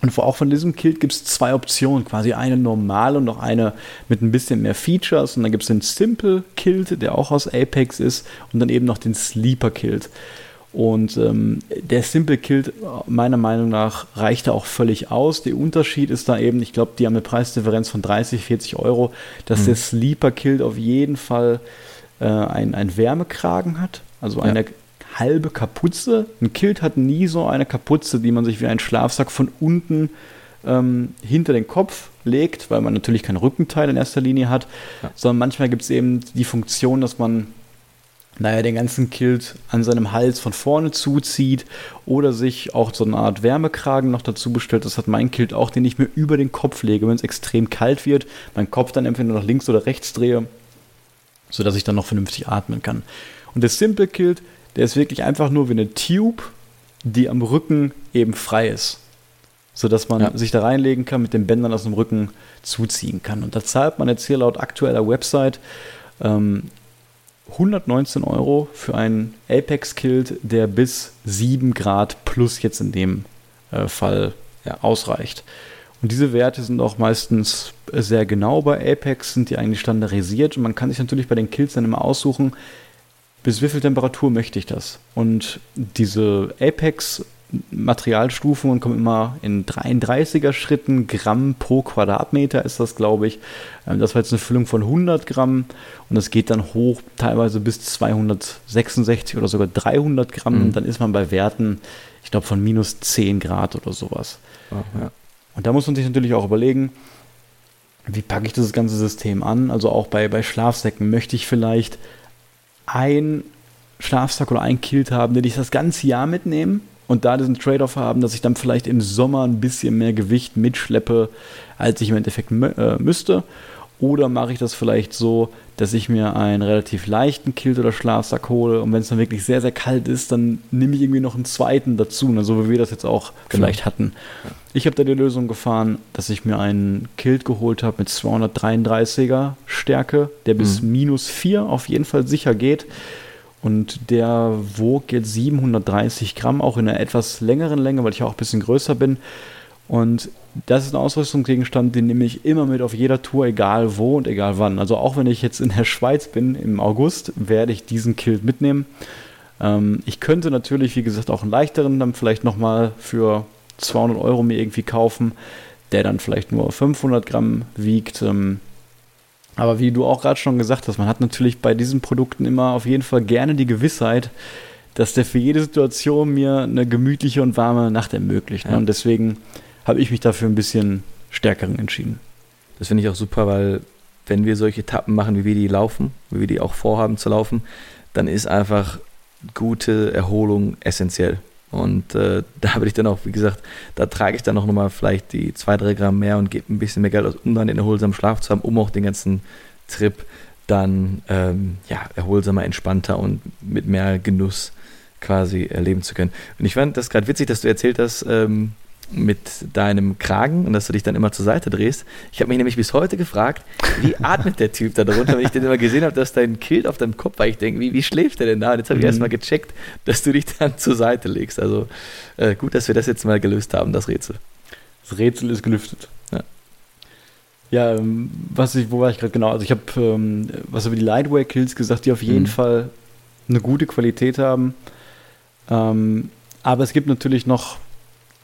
Und auch von diesem Kilt gibt es zwei Optionen, quasi eine normale und noch eine mit ein bisschen mehr Features. Und dann gibt es den Simple Kilt, der auch aus Apex ist, und dann eben noch den Sleeper Kilt. Und ähm, der Simple Kilt, meiner Meinung nach, reicht da auch völlig aus. Der Unterschied ist da eben, ich glaube, die haben eine Preisdifferenz von 30, 40 Euro, dass mhm. der Sleeper Kilt auf jeden Fall äh, einen Wärmekragen hat. Also ja. eine halbe Kapuze. Ein Kilt hat nie so eine Kapuze, die man sich wie ein Schlafsack von unten ähm, hinter den Kopf legt, weil man natürlich kein Rückenteil in erster Linie hat, ja. sondern manchmal gibt es eben die Funktion, dass man naja, den ganzen Kilt an seinem Hals von vorne zuzieht oder sich auch so eine Art Wärmekragen noch dazu bestellt. Das hat mein Kilt auch, den ich mir über den Kopf lege, wenn es extrem kalt wird, meinen Kopf dann entweder nach links oder rechts drehe, sodass ich dann noch vernünftig atmen kann. Und der Simple Kilt, der ist wirklich einfach nur wie eine Tube, die am Rücken eben frei ist. Sodass man ja. sich da reinlegen kann, mit den Bändern aus dem Rücken zuziehen kann. Und da zahlt man jetzt hier laut aktueller Website ähm, 119 Euro für einen Apex-Kilt, der bis 7 Grad plus jetzt in dem äh, Fall ja, ausreicht. Und diese Werte sind auch meistens sehr genau bei Apex, sind die eigentlich standardisiert und man kann sich natürlich bei den Kills dann immer aussuchen, bis wie viel Temperatur möchte ich das. Und diese Apex Materialstufen kommen immer in 33er Schritten, Gramm pro Quadratmeter ist das, glaube ich. Ähm, das war jetzt eine Füllung von 100 Gramm und das geht dann hoch, teilweise bis 266 oder sogar 300 Gramm. Mhm. Und dann ist man bei Werten, ich glaube, von minus 10 Grad oder sowas. Oh, ja. Und da muss man sich natürlich auch überlegen, wie packe ich das ganze System an? Also auch bei, bei Schlafsäcken möchte ich vielleicht ein Schlafsack oder ein Kilt haben, den ich das ganze Jahr mitnehme und da diesen Trade-off haben, dass ich dann vielleicht im Sommer ein bisschen mehr Gewicht mitschleppe, als ich im Endeffekt äh, müsste. Oder mache ich das vielleicht so, dass ich mir einen relativ leichten Kilt oder Schlafsack hole und wenn es dann wirklich sehr, sehr kalt ist, dann nehme ich irgendwie noch einen zweiten dazu, ne, so wie wir das jetzt auch genau. vielleicht hatten. Ich habe da die Lösung gefahren, dass ich mir einen Kilt geholt habe mit 233er Stärke, der bis mhm. minus 4 auf jeden Fall sicher geht. Und der wog jetzt 730 Gramm, auch in einer etwas längeren Länge, weil ich auch ein bisschen größer bin. Und das ist ein Ausrüstungsgegenstand, den nehme ich immer mit auf jeder Tour, egal wo und egal wann. Also auch wenn ich jetzt in der Schweiz bin im August, werde ich diesen Kilt mitnehmen. Ähm, ich könnte natürlich, wie gesagt, auch einen leichteren dann vielleicht nochmal für 200 Euro mir irgendwie kaufen, der dann vielleicht nur 500 Gramm wiegt. Ähm, aber wie du auch gerade schon gesagt hast, man hat natürlich bei diesen Produkten immer auf jeden Fall gerne die Gewissheit, dass der für jede Situation mir eine gemütliche und warme Nacht ermöglicht. Ne? Ja. Und deswegen habe ich mich dafür ein bisschen stärkeren entschieden. Das finde ich auch super, weil wenn wir solche Etappen machen, wie wir die laufen, wie wir die auch vorhaben zu laufen, dann ist einfach gute Erholung essentiell. Und äh, da habe ich dann auch, wie gesagt, da trage ich dann auch nochmal vielleicht die zwei, drei Gramm mehr und gebe ein bisschen mehr Geld aus, um dann den erholsamen Schlaf zu haben, um auch den ganzen Trip dann ähm, ja, erholsamer, entspannter und mit mehr Genuss quasi erleben zu können. Und ich fand das gerade witzig, dass du erzählt hast, ähm, mit deinem Kragen und dass du dich dann immer zur Seite drehst. Ich habe mich nämlich bis heute gefragt, wie atmet der Typ da drunter, wenn ich den immer gesehen habe, dass dein Kilt auf deinem Kopf war. Ich denke, wie, wie schläft der denn da? Und jetzt habe ich mhm. erstmal gecheckt, dass du dich dann zur Seite legst. Also äh, gut, dass wir das jetzt mal gelöst haben, das Rätsel. Das Rätsel ist gelüftet. Ja. Ja, ähm, was ich, wo war ich gerade genau? Also ich habe ähm, was über die Lightweight Kills gesagt, die auf jeden mhm. Fall eine gute Qualität haben. Ähm, aber es gibt natürlich noch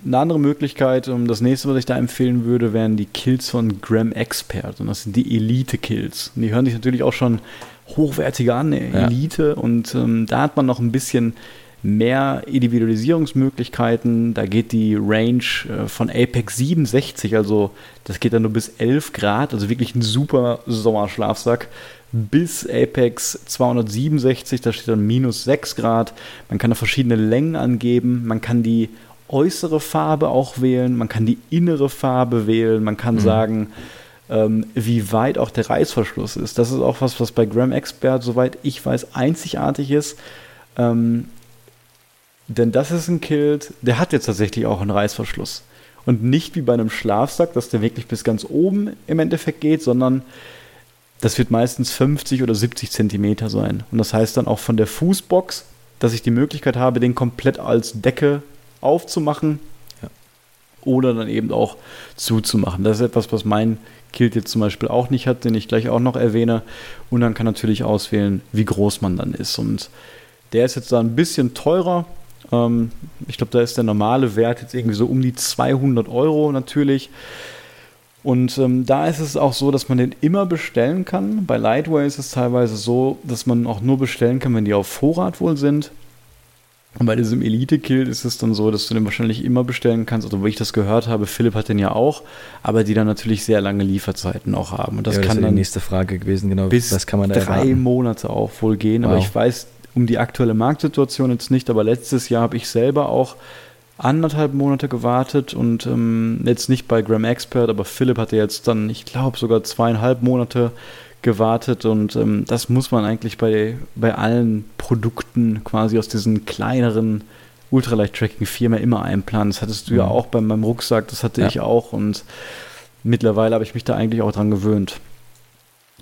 eine andere Möglichkeit, um das nächste, was ich da empfehlen würde, wären die Kills von Graham Expert. Und das sind die Elite-Kills. Und die hören sich natürlich auch schon hochwertiger an, Elite. Ja. Und ähm, da hat man noch ein bisschen mehr Individualisierungsmöglichkeiten. Da geht die Range äh, von Apex 67, also das geht dann nur bis 11 Grad, also wirklich ein super Sommerschlafsack, bis Apex 267, da steht dann minus 6 Grad. Man kann da verschiedene Längen angeben, man kann die äußere Farbe auch wählen, man kann die innere Farbe wählen, man kann mhm. sagen, ähm, wie weit auch der Reißverschluss ist. Das ist auch was, was bei Gram Expert, soweit ich weiß, einzigartig ist. Ähm, denn das ist ein Kilt, der hat jetzt tatsächlich auch einen Reißverschluss. Und nicht wie bei einem Schlafsack, dass der wirklich bis ganz oben im Endeffekt geht, sondern das wird meistens 50 oder 70 Zentimeter sein. Und das heißt dann auch von der Fußbox, dass ich die Möglichkeit habe, den komplett als Decke aufzumachen ja. oder dann eben auch zuzumachen. Das ist etwas, was mein Kilt jetzt zum Beispiel auch nicht hat, den ich gleich auch noch erwähne. Und dann kann natürlich auswählen, wie groß man dann ist. Und der ist jetzt da ein bisschen teurer. Ähm, ich glaube, da ist der normale Wert jetzt irgendwie so um die 200 Euro natürlich. Und ähm, da ist es auch so, dass man den immer bestellen kann. Bei Lightway ist es teilweise so, dass man auch nur bestellen kann, wenn die auf Vorrat wohl sind. Und bei diesem Elite-Kill ist es dann so, dass du den wahrscheinlich immer bestellen kannst. Oder also, wo ich das gehört habe, Philipp hat den ja auch, aber die dann natürlich sehr lange Lieferzeiten auch haben. Und das ja, kann das dann die nächste Frage gewesen, genau. Bis was kann man da drei erwarten? Monate auch wohl gehen. Wow. Aber ich weiß um die aktuelle Marktsituation jetzt nicht, aber letztes Jahr habe ich selber auch anderthalb Monate gewartet und ähm, jetzt nicht bei Gram Expert, aber Philipp hatte jetzt dann, ich glaube, sogar zweieinhalb Monate gewartet und ähm, das muss man eigentlich bei, bei allen Produkten quasi aus diesen kleineren Ultralight-Tracking-Firmen immer einplanen. Das hattest du mhm. ja auch bei meinem Rucksack, das hatte ja. ich auch und mittlerweile habe ich mich da eigentlich auch dran gewöhnt.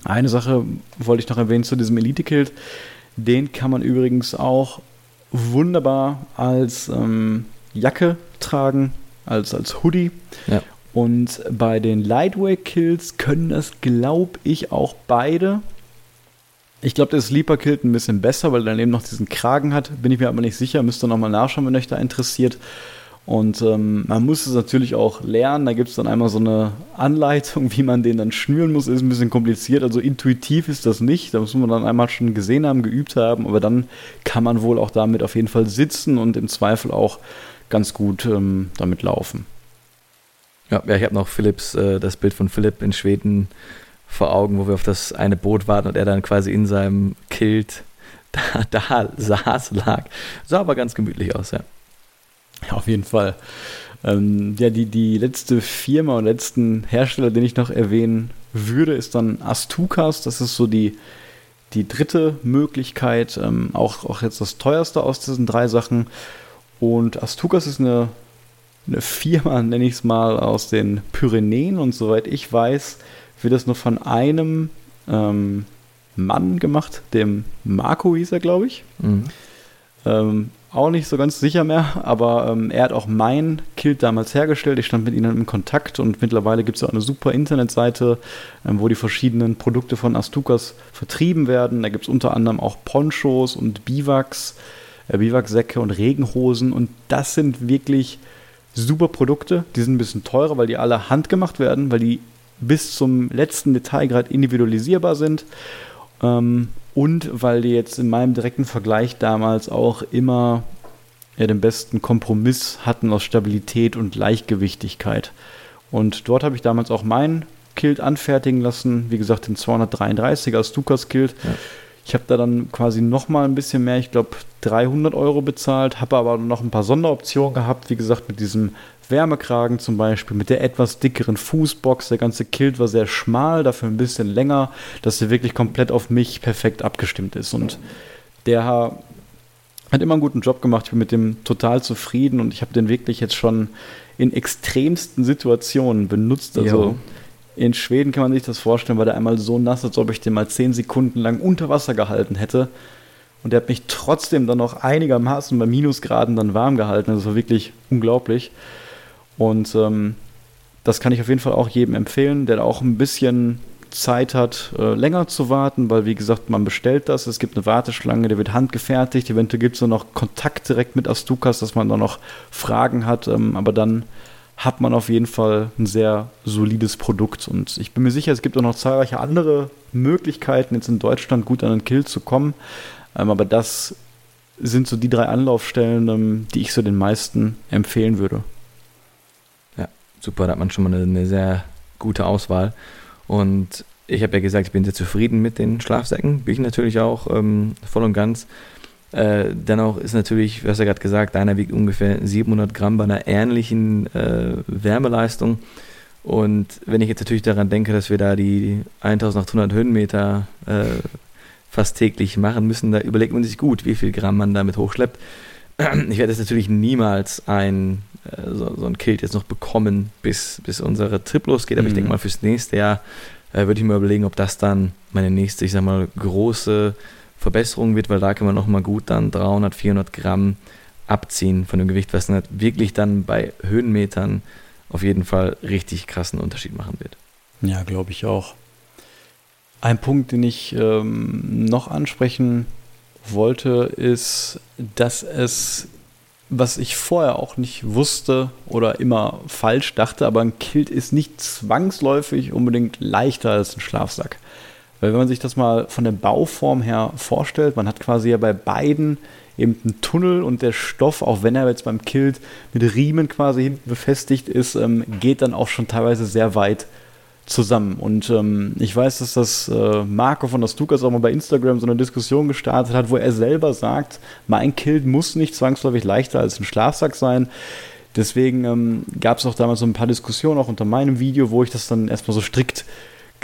Eine Sache wollte ich noch erwähnen zu diesem Elite-Kilt. Den kann man übrigens auch wunderbar als ähm, Jacke tragen, als, als Hoodie. Ja. Und bei den Lightweight Kills können das, glaube ich, auch beide. Ich glaube, der Sleeper killt ein bisschen besser, weil er dann eben noch diesen Kragen hat. Bin ich mir aber nicht sicher. Müsst ihr nochmal nachschauen, wenn euch da interessiert. Und ähm, man muss es natürlich auch lernen. Da gibt es dann einmal so eine Anleitung, wie man den dann schnüren muss. Ist ein bisschen kompliziert. Also intuitiv ist das nicht. Da muss man dann einmal schon gesehen haben, geübt haben. Aber dann kann man wohl auch damit auf jeden Fall sitzen und im Zweifel auch ganz gut ähm, damit laufen. Ja, ja ich habe noch Philips, äh, das Bild von Philipp in Schweden vor Augen, wo wir auf das eine Boot warten und er dann quasi in seinem Kilt da, da saß, lag. Sah aber ganz gemütlich aus, ja. Ja, auf jeden Fall. Ähm, ja, die, die letzte Firma und letzten Hersteller, den ich noch erwähnen würde, ist dann Astukas. Das ist so die, die dritte Möglichkeit, ähm, auch, auch jetzt das teuerste aus diesen drei Sachen. Und Astukas ist eine eine Firma, nenne ich es mal, aus den Pyrenäen und soweit ich weiß, wird das nur von einem ähm, Mann gemacht, dem Marco hieß er, glaube ich. Mhm. Ähm, auch nicht so ganz sicher mehr, aber ähm, er hat auch mein Kilt damals hergestellt. Ich stand mit ihnen in Kontakt und mittlerweile gibt es auch eine super Internetseite, ähm, wo die verschiedenen Produkte von Astukas vertrieben werden. Da gibt es unter anderem auch Ponchos und Biwaks, äh, Biwaksäcke und Regenhosen und das sind wirklich super Produkte. Die sind ein bisschen teurer, weil die alle handgemacht werden, weil die bis zum letzten Detailgrad individualisierbar sind. Ähm, und weil die jetzt in meinem direkten Vergleich damals auch immer ja, den besten Kompromiss hatten aus Stabilität und Leichtgewichtigkeit. Und dort habe ich damals auch meinen Kilt anfertigen lassen. Wie gesagt, den 233er Stukas Kilt. Ja. Ich habe da dann quasi noch mal ein bisschen mehr, ich glaube 300 Euro bezahlt, habe aber noch ein paar Sonderoptionen gehabt, wie gesagt mit diesem Wärmekragen zum Beispiel, mit der etwas dickeren Fußbox. Der ganze Kilt war sehr schmal, dafür ein bisschen länger, dass der wirklich komplett auf mich perfekt abgestimmt ist. Und der Hat immer einen guten Job gemacht. Ich bin mit dem total zufrieden und ich habe den wirklich jetzt schon in extremsten Situationen benutzt. Also jo. In Schweden kann man sich das vorstellen, weil der einmal so nass, als ob ich den mal zehn Sekunden lang unter Wasser gehalten hätte. Und der hat mich trotzdem dann noch einigermaßen bei Minusgraden dann warm gehalten. Das war wirklich unglaublich. Und ähm, das kann ich auf jeden Fall auch jedem empfehlen, der auch ein bisschen Zeit hat, äh, länger zu warten, weil wie gesagt, man bestellt das, es gibt eine Warteschlange, der wird handgefertigt, eventuell gibt es noch Kontakt direkt mit Astukas, dass man da noch Fragen hat, ähm, aber dann hat man auf jeden Fall ein sehr solides Produkt und ich bin mir sicher, es gibt auch noch zahlreiche andere Möglichkeiten, jetzt in Deutschland gut an einen Kill zu kommen, ähm, aber das sind so die drei Anlaufstellen, ähm, die ich so den meisten empfehlen würde. Ja, super, da hat man schon mal eine, eine sehr gute Auswahl. Und ich habe ja gesagt, ich bin sehr zufrieden mit den Schlafsäcken. Bin ich natürlich auch ähm, voll und ganz. Äh, dennoch ist natürlich, du hast ja gerade gesagt, deiner wiegt ungefähr 700 Gramm bei einer ähnlichen äh, Wärmeleistung. Und wenn ich jetzt natürlich daran denke, dass wir da die 1800 Höhenmeter äh, fast täglich machen müssen, da überlegt man sich gut, wie viel Gramm man damit hochschleppt. Ich werde jetzt natürlich niemals ein, äh, so, so, ein Kilt jetzt noch bekommen, bis, bis unsere Trip losgeht, aber mhm. ich denke mal fürs nächste Jahr äh, würde ich mir überlegen, ob das dann meine nächste, ich sag mal, große Verbesserung wird, weil da kann man nochmal gut dann 300, 400 Gramm abziehen von dem Gewicht, was dann wirklich dann bei Höhenmetern auf jeden Fall richtig krassen Unterschied machen wird. Ja, glaube ich auch. Ein Punkt, den ich ähm, noch ansprechen wollte, ist, dass es, was ich vorher auch nicht wusste oder immer falsch dachte, aber ein Kilt ist nicht zwangsläufig unbedingt leichter als ein Schlafsack. Weil wenn man sich das mal von der Bauform her vorstellt, man hat quasi ja bei beiden eben einen Tunnel und der Stoff, auch wenn er jetzt beim Kilt mit Riemen quasi hinten befestigt ist, ähm, geht dann auch schon teilweise sehr weit zusammen. Und ähm, ich weiß, dass das äh, Marco von der Stukas auch mal bei Instagram so eine Diskussion gestartet hat, wo er selber sagt, mein Kilt muss nicht zwangsläufig leichter als ein Schlafsack sein. Deswegen ähm, gab es auch damals so ein paar Diskussionen, auch unter meinem Video, wo ich das dann erstmal so strikt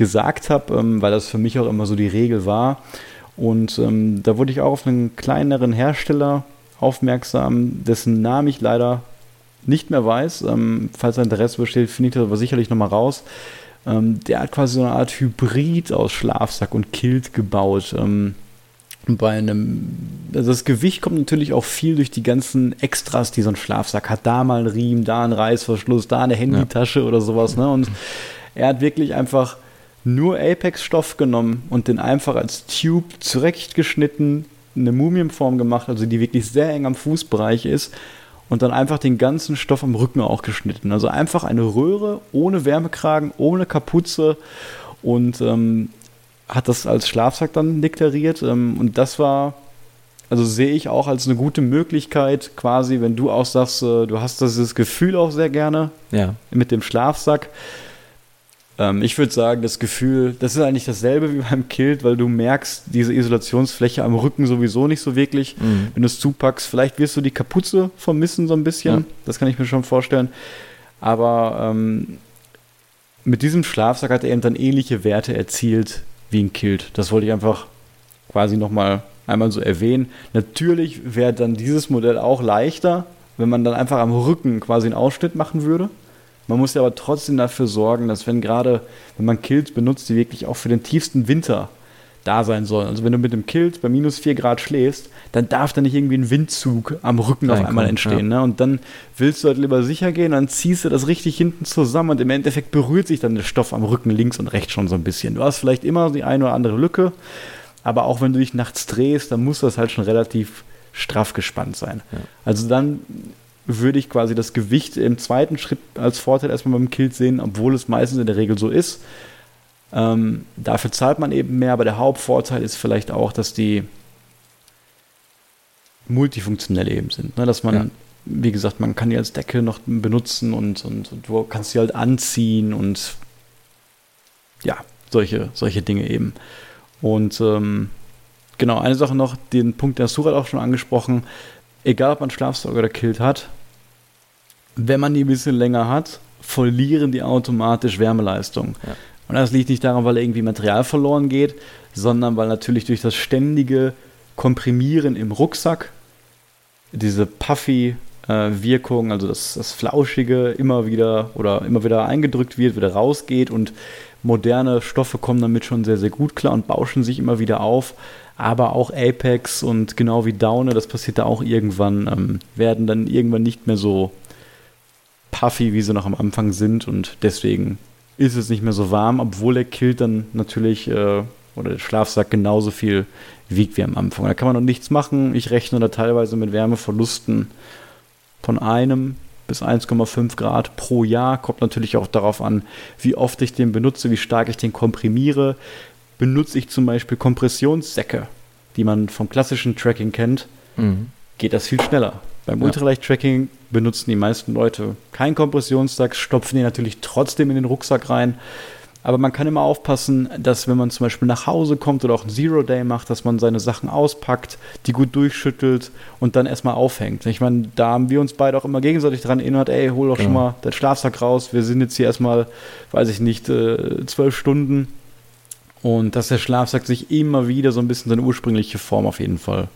gesagt habe, ähm, weil das für mich auch immer so die Regel war. Und ähm, da wurde ich auch auf einen kleineren Hersteller aufmerksam, dessen Namen ich leider nicht mehr weiß. Ähm, falls ein Interesse besteht, finde ich das aber sicherlich nochmal raus. Ähm, der hat quasi so eine Art Hybrid aus Schlafsack und Kilt gebaut. Ähm, bei einem, also das Gewicht kommt natürlich auch viel durch die ganzen Extras, die so ein Schlafsack hat. Da mal ein Riemen, da ein Reißverschluss, da eine Handytasche ja. oder sowas. Ne? Und er hat wirklich einfach nur Apex-Stoff genommen und den einfach als Tube zurechtgeschnitten, eine Mumienform gemacht, also die wirklich sehr eng am Fußbereich ist und dann einfach den ganzen Stoff am Rücken auch geschnitten. Also einfach eine Röhre ohne Wärmekragen, ohne Kapuze und ähm, hat das als Schlafsack dann deklariert. Ähm, und das war, also sehe ich auch als eine gute Möglichkeit, quasi, wenn du auch sagst, äh, du hast dieses Gefühl auch sehr gerne ja. mit dem Schlafsack ähm, ich würde sagen, das Gefühl, das ist eigentlich dasselbe wie beim Kilt, weil du merkst diese Isolationsfläche am Rücken sowieso nicht so wirklich. Mhm. Wenn du es zupackst, vielleicht wirst du die Kapuze vermissen so ein bisschen. Ja. Das kann ich mir schon vorstellen. Aber ähm, mit diesem Schlafsack hat er eben dann ähnliche Werte erzielt wie ein Kilt. Das wollte ich einfach quasi nochmal einmal so erwähnen. Natürlich wäre dann dieses Modell auch leichter, wenn man dann einfach am Rücken quasi einen Ausschnitt machen würde. Man muss ja aber trotzdem dafür sorgen, dass wenn gerade, wenn man Kilts benutzt, die wirklich auch für den tiefsten Winter da sein sollen. Also wenn du mit dem Kilt bei minus 4 Grad schläfst, dann darf da nicht irgendwie ein Windzug am Rücken Nein, auf einmal entstehen. Ja. Ne? Und dann willst du halt lieber sicher gehen, dann ziehst du das richtig hinten zusammen und im Endeffekt berührt sich dann der Stoff am Rücken links und rechts schon so ein bisschen. Du hast vielleicht immer die eine oder andere Lücke, aber auch wenn du dich nachts drehst, dann muss das halt schon relativ straff gespannt sein. Ja. Also dann würde ich quasi das Gewicht im zweiten Schritt als Vorteil erstmal beim Kilt sehen, obwohl es meistens in der Regel so ist. Ähm, dafür zahlt man eben mehr, aber der Hauptvorteil ist vielleicht auch, dass die multifunktionell eben sind. Ne? Dass man, ja. wie gesagt, man kann die als Decke noch benutzen und, und, und, du kannst sie halt anziehen und ja, solche, solche Dinge eben. Und ähm, genau, eine Sache noch, den Punkt, der Surat auch schon angesprochen, egal ob man Schlafsack oder Kilt hat, wenn man die ein bisschen länger hat, verlieren die automatisch Wärmeleistung. Ja. Und das liegt nicht daran, weil irgendwie Material verloren geht, sondern weil natürlich durch das ständige Komprimieren im Rucksack diese Puffy äh, also dass das Flauschige immer wieder oder immer wieder eingedrückt wird, wieder rausgeht und moderne Stoffe kommen damit schon sehr, sehr gut klar und bauschen sich immer wieder auf. Aber auch Apex und genau wie Daune, das passiert da auch irgendwann, ähm, werden dann irgendwann nicht mehr so puffy, wie sie noch am Anfang sind und deswegen ist es nicht mehr so warm, obwohl der Kilt dann natürlich äh, oder der Schlafsack genauso viel wiegt wie am Anfang. Da kann man noch nichts machen. Ich rechne da teilweise mit Wärmeverlusten von einem bis 1,5 Grad pro Jahr. Kommt natürlich auch darauf an, wie oft ich den benutze, wie stark ich den komprimiere. Benutze ich zum Beispiel Kompressionssäcke, die man vom klassischen Tracking kennt, mhm. geht das viel schneller. Beim ja. Ultraleicht-Tracking benutzen die meisten Leute keinen Kompressionssack, stopfen den natürlich trotzdem in den Rucksack rein. Aber man kann immer aufpassen, dass wenn man zum Beispiel nach Hause kommt oder auch ein Zero-Day macht, dass man seine Sachen auspackt, die gut durchschüttelt und dann erstmal aufhängt. Ich meine, da haben wir uns beide auch immer gegenseitig daran erinnert, ey, hol doch genau. schon mal deinen Schlafsack raus. Wir sind jetzt hier erstmal, weiß ich nicht, äh, zwölf Stunden. Und dass der Schlafsack sich immer wieder so ein bisschen seine ursprüngliche Form auf jeden Fall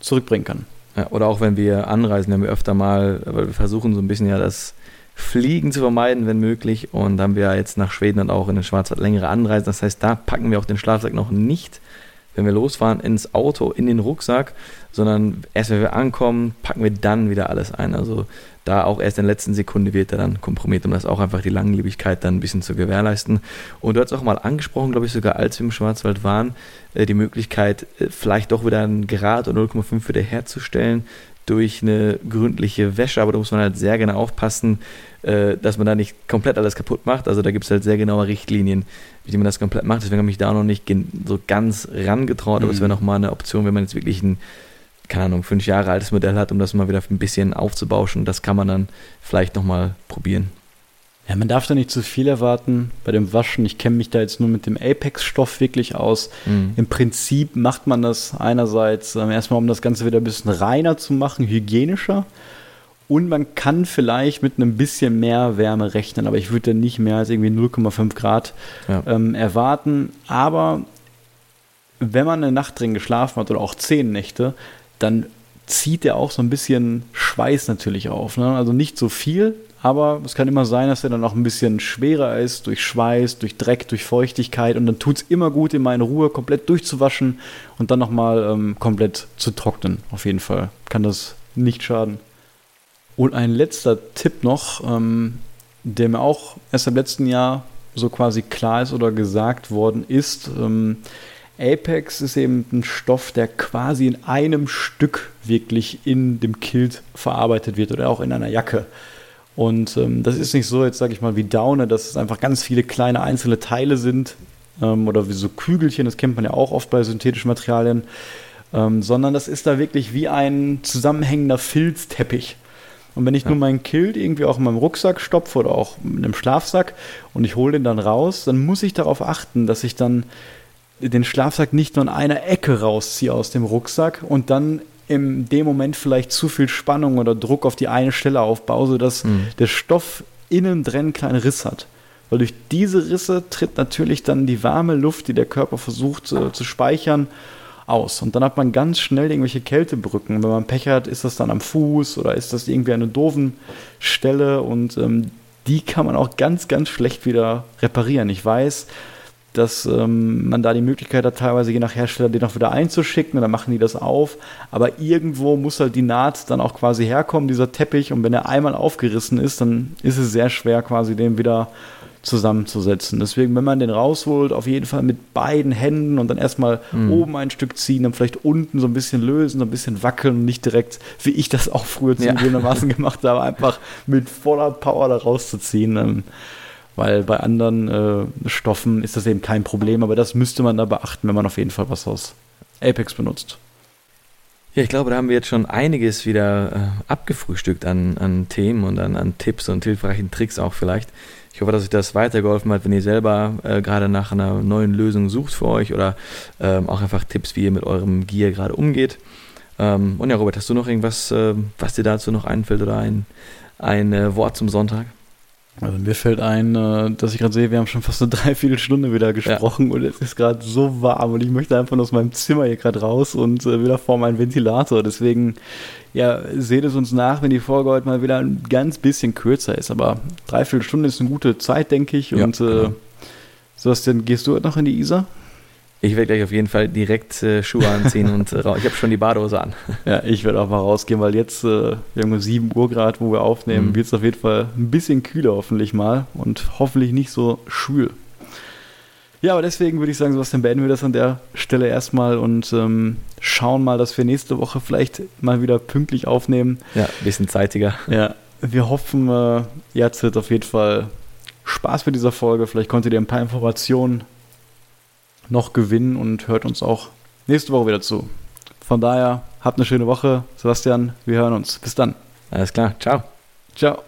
zurückbringen kann. Ja, oder auch wenn wir anreisen, wenn wir öfter mal, weil wir versuchen so ein bisschen ja das Fliegen zu vermeiden, wenn möglich. Und dann haben wir jetzt nach Schweden dann auch in den Schwarzwald längere Anreisen. Das heißt, da packen wir auch den Schlafsack noch nicht, wenn wir losfahren, ins Auto, in den Rucksack, sondern erst wenn wir ankommen, packen wir dann wieder alles ein. Also da auch erst in der letzten Sekunde wird er dann kompromiert, um das auch einfach die Langlebigkeit dann ein bisschen zu gewährleisten. Und du hast auch mal angesprochen, glaube ich, sogar als wir im Schwarzwald waren, äh, die Möglichkeit, äh, vielleicht doch wieder ein Grad oder 0,5 wieder herzustellen durch eine gründliche Wäsche, aber da muss man halt sehr genau aufpassen, äh, dass man da nicht komplett alles kaputt macht. Also da gibt es halt sehr genaue Richtlinien, wie man das komplett macht. Deswegen habe ich mich da noch nicht so ganz rangetraut, mhm. aber es wäre nochmal eine Option, wenn man jetzt wirklich ein, keine Ahnung, fünf Jahre altes Modell hat, um das mal wieder ein bisschen aufzubauschen. Das kann man dann vielleicht nochmal probieren. Ja, man darf da nicht zu viel erwarten bei dem Waschen. Ich kenne mich da jetzt nur mit dem Apex-Stoff wirklich aus. Mhm. Im Prinzip macht man das einerseits äh, erstmal, um das Ganze wieder ein bisschen reiner zu machen, hygienischer. Und man kann vielleicht mit einem bisschen mehr Wärme rechnen, aber ich würde nicht mehr als irgendwie 0,5 Grad ja. ähm, erwarten. Aber wenn man eine Nacht drin geschlafen hat oder auch zehn Nächte, dann zieht er auch so ein bisschen Schweiß natürlich auf. Ne? Also nicht so viel, aber es kann immer sein, dass er dann auch ein bisschen schwerer ist durch Schweiß, durch Dreck, durch Feuchtigkeit und dann tut es immer gut, in meine Ruhe komplett durchzuwaschen und dann nochmal ähm, komplett zu trocknen. Auf jeden Fall kann das nicht schaden. Und ein letzter Tipp noch, ähm, der mir auch erst im letzten Jahr so quasi klar ist oder gesagt worden ist. Ähm, Apex ist eben ein Stoff, der quasi in einem Stück wirklich in dem Kilt verarbeitet wird oder auch in einer Jacke. Und ähm, das ist nicht so, jetzt sage ich mal, wie Daune, dass es einfach ganz viele kleine einzelne Teile sind ähm, oder wie so Kügelchen, das kennt man ja auch oft bei synthetischen Materialien, ähm, sondern das ist da wirklich wie ein zusammenhängender Filzteppich. Und wenn ich ja. nur meinen Kilt irgendwie auch in meinem Rucksack stopfe oder auch in einem Schlafsack und ich hole den dann raus, dann muss ich darauf achten, dass ich dann den Schlafsack nicht nur in einer Ecke rausziehe aus dem Rucksack und dann in dem Moment vielleicht zu viel Spannung oder Druck auf die eine Stelle aufbaue, sodass mhm. der Stoff innen drin einen kleinen Riss hat. Weil durch diese Risse tritt natürlich dann die warme Luft, die der Körper versucht äh, zu speichern, aus. Und dann hat man ganz schnell irgendwelche Kältebrücken. Wenn man Pech hat, ist das dann am Fuß oder ist das irgendwie eine doofen Stelle und ähm, die kann man auch ganz, ganz schlecht wieder reparieren. Ich weiß, dass ähm, man da die Möglichkeit hat, teilweise je nach Hersteller den auch wieder einzuschicken und dann machen die das auf. Aber irgendwo muss halt die Naht dann auch quasi herkommen, dieser Teppich. Und wenn er einmal aufgerissen ist, dann ist es sehr schwer, quasi den wieder zusammenzusetzen. Deswegen, wenn man den rausholt, auf jeden Fall mit beiden Händen und dann erstmal mhm. oben ein Stück ziehen, dann vielleicht unten so ein bisschen lösen, so ein bisschen wackeln und nicht direkt, wie ich das auch früher zugegebenermaßen ja. gemacht habe, einfach mit voller Power da rauszuziehen. Ähm, weil bei anderen äh, Stoffen ist das eben kein Problem, aber das müsste man da beachten, wenn man auf jeden Fall was aus Apex benutzt. Ja, ich glaube, da haben wir jetzt schon einiges wieder äh, abgefrühstückt an, an Themen und an, an Tipps und hilfreichen Tricks auch vielleicht. Ich hoffe, dass euch das weitergeholfen hat, wenn ihr selber äh, gerade nach einer neuen Lösung sucht für euch oder ähm, auch einfach Tipps, wie ihr mit eurem Gear gerade umgeht. Ähm, und ja, Robert, hast du noch irgendwas, äh, was dir dazu noch einfällt oder ein, ein äh, Wort zum Sonntag? Also mir fällt ein, äh, dass ich gerade sehe, wir haben schon fast eine Dreiviertelstunde wieder gesprochen ja. und es ist gerade so warm und ich möchte einfach aus meinem Zimmer hier gerade raus und äh, wieder vor meinen Ventilator. Deswegen, ja, seht es uns nach, wenn die Folge heute mal wieder ein ganz bisschen kürzer ist. Aber Dreiviertelstunde ist eine gute Zeit, denke ich. Und ja, genau. äh, Sebastian, gehst du heute noch in die Isar? Ich werde gleich auf jeden Fall direkt äh, Schuhe anziehen und äh, ich habe schon die Badehose an. Ja, ich werde auch mal rausgehen, weil jetzt, äh, wir haben 7 Uhr Grad, wo wir aufnehmen, mhm. wird es auf jeden Fall ein bisschen kühler hoffentlich mal und hoffentlich nicht so schwül. Ja, aber deswegen würde ich sagen, Sebastian, beenden wir das an der Stelle erstmal und ähm, schauen mal, dass wir nächste Woche vielleicht mal wieder pünktlich aufnehmen. Ja, ein bisschen zeitiger. Ja, wir hoffen, äh, ihr hattet auf jeden Fall Spaß mit dieser Folge. Vielleicht konntet ihr ein paar Informationen noch gewinnen und hört uns auch nächste Woche wieder zu. Von daher, habt eine schöne Woche. Sebastian, wir hören uns. Bis dann. Alles klar. Ciao. Ciao.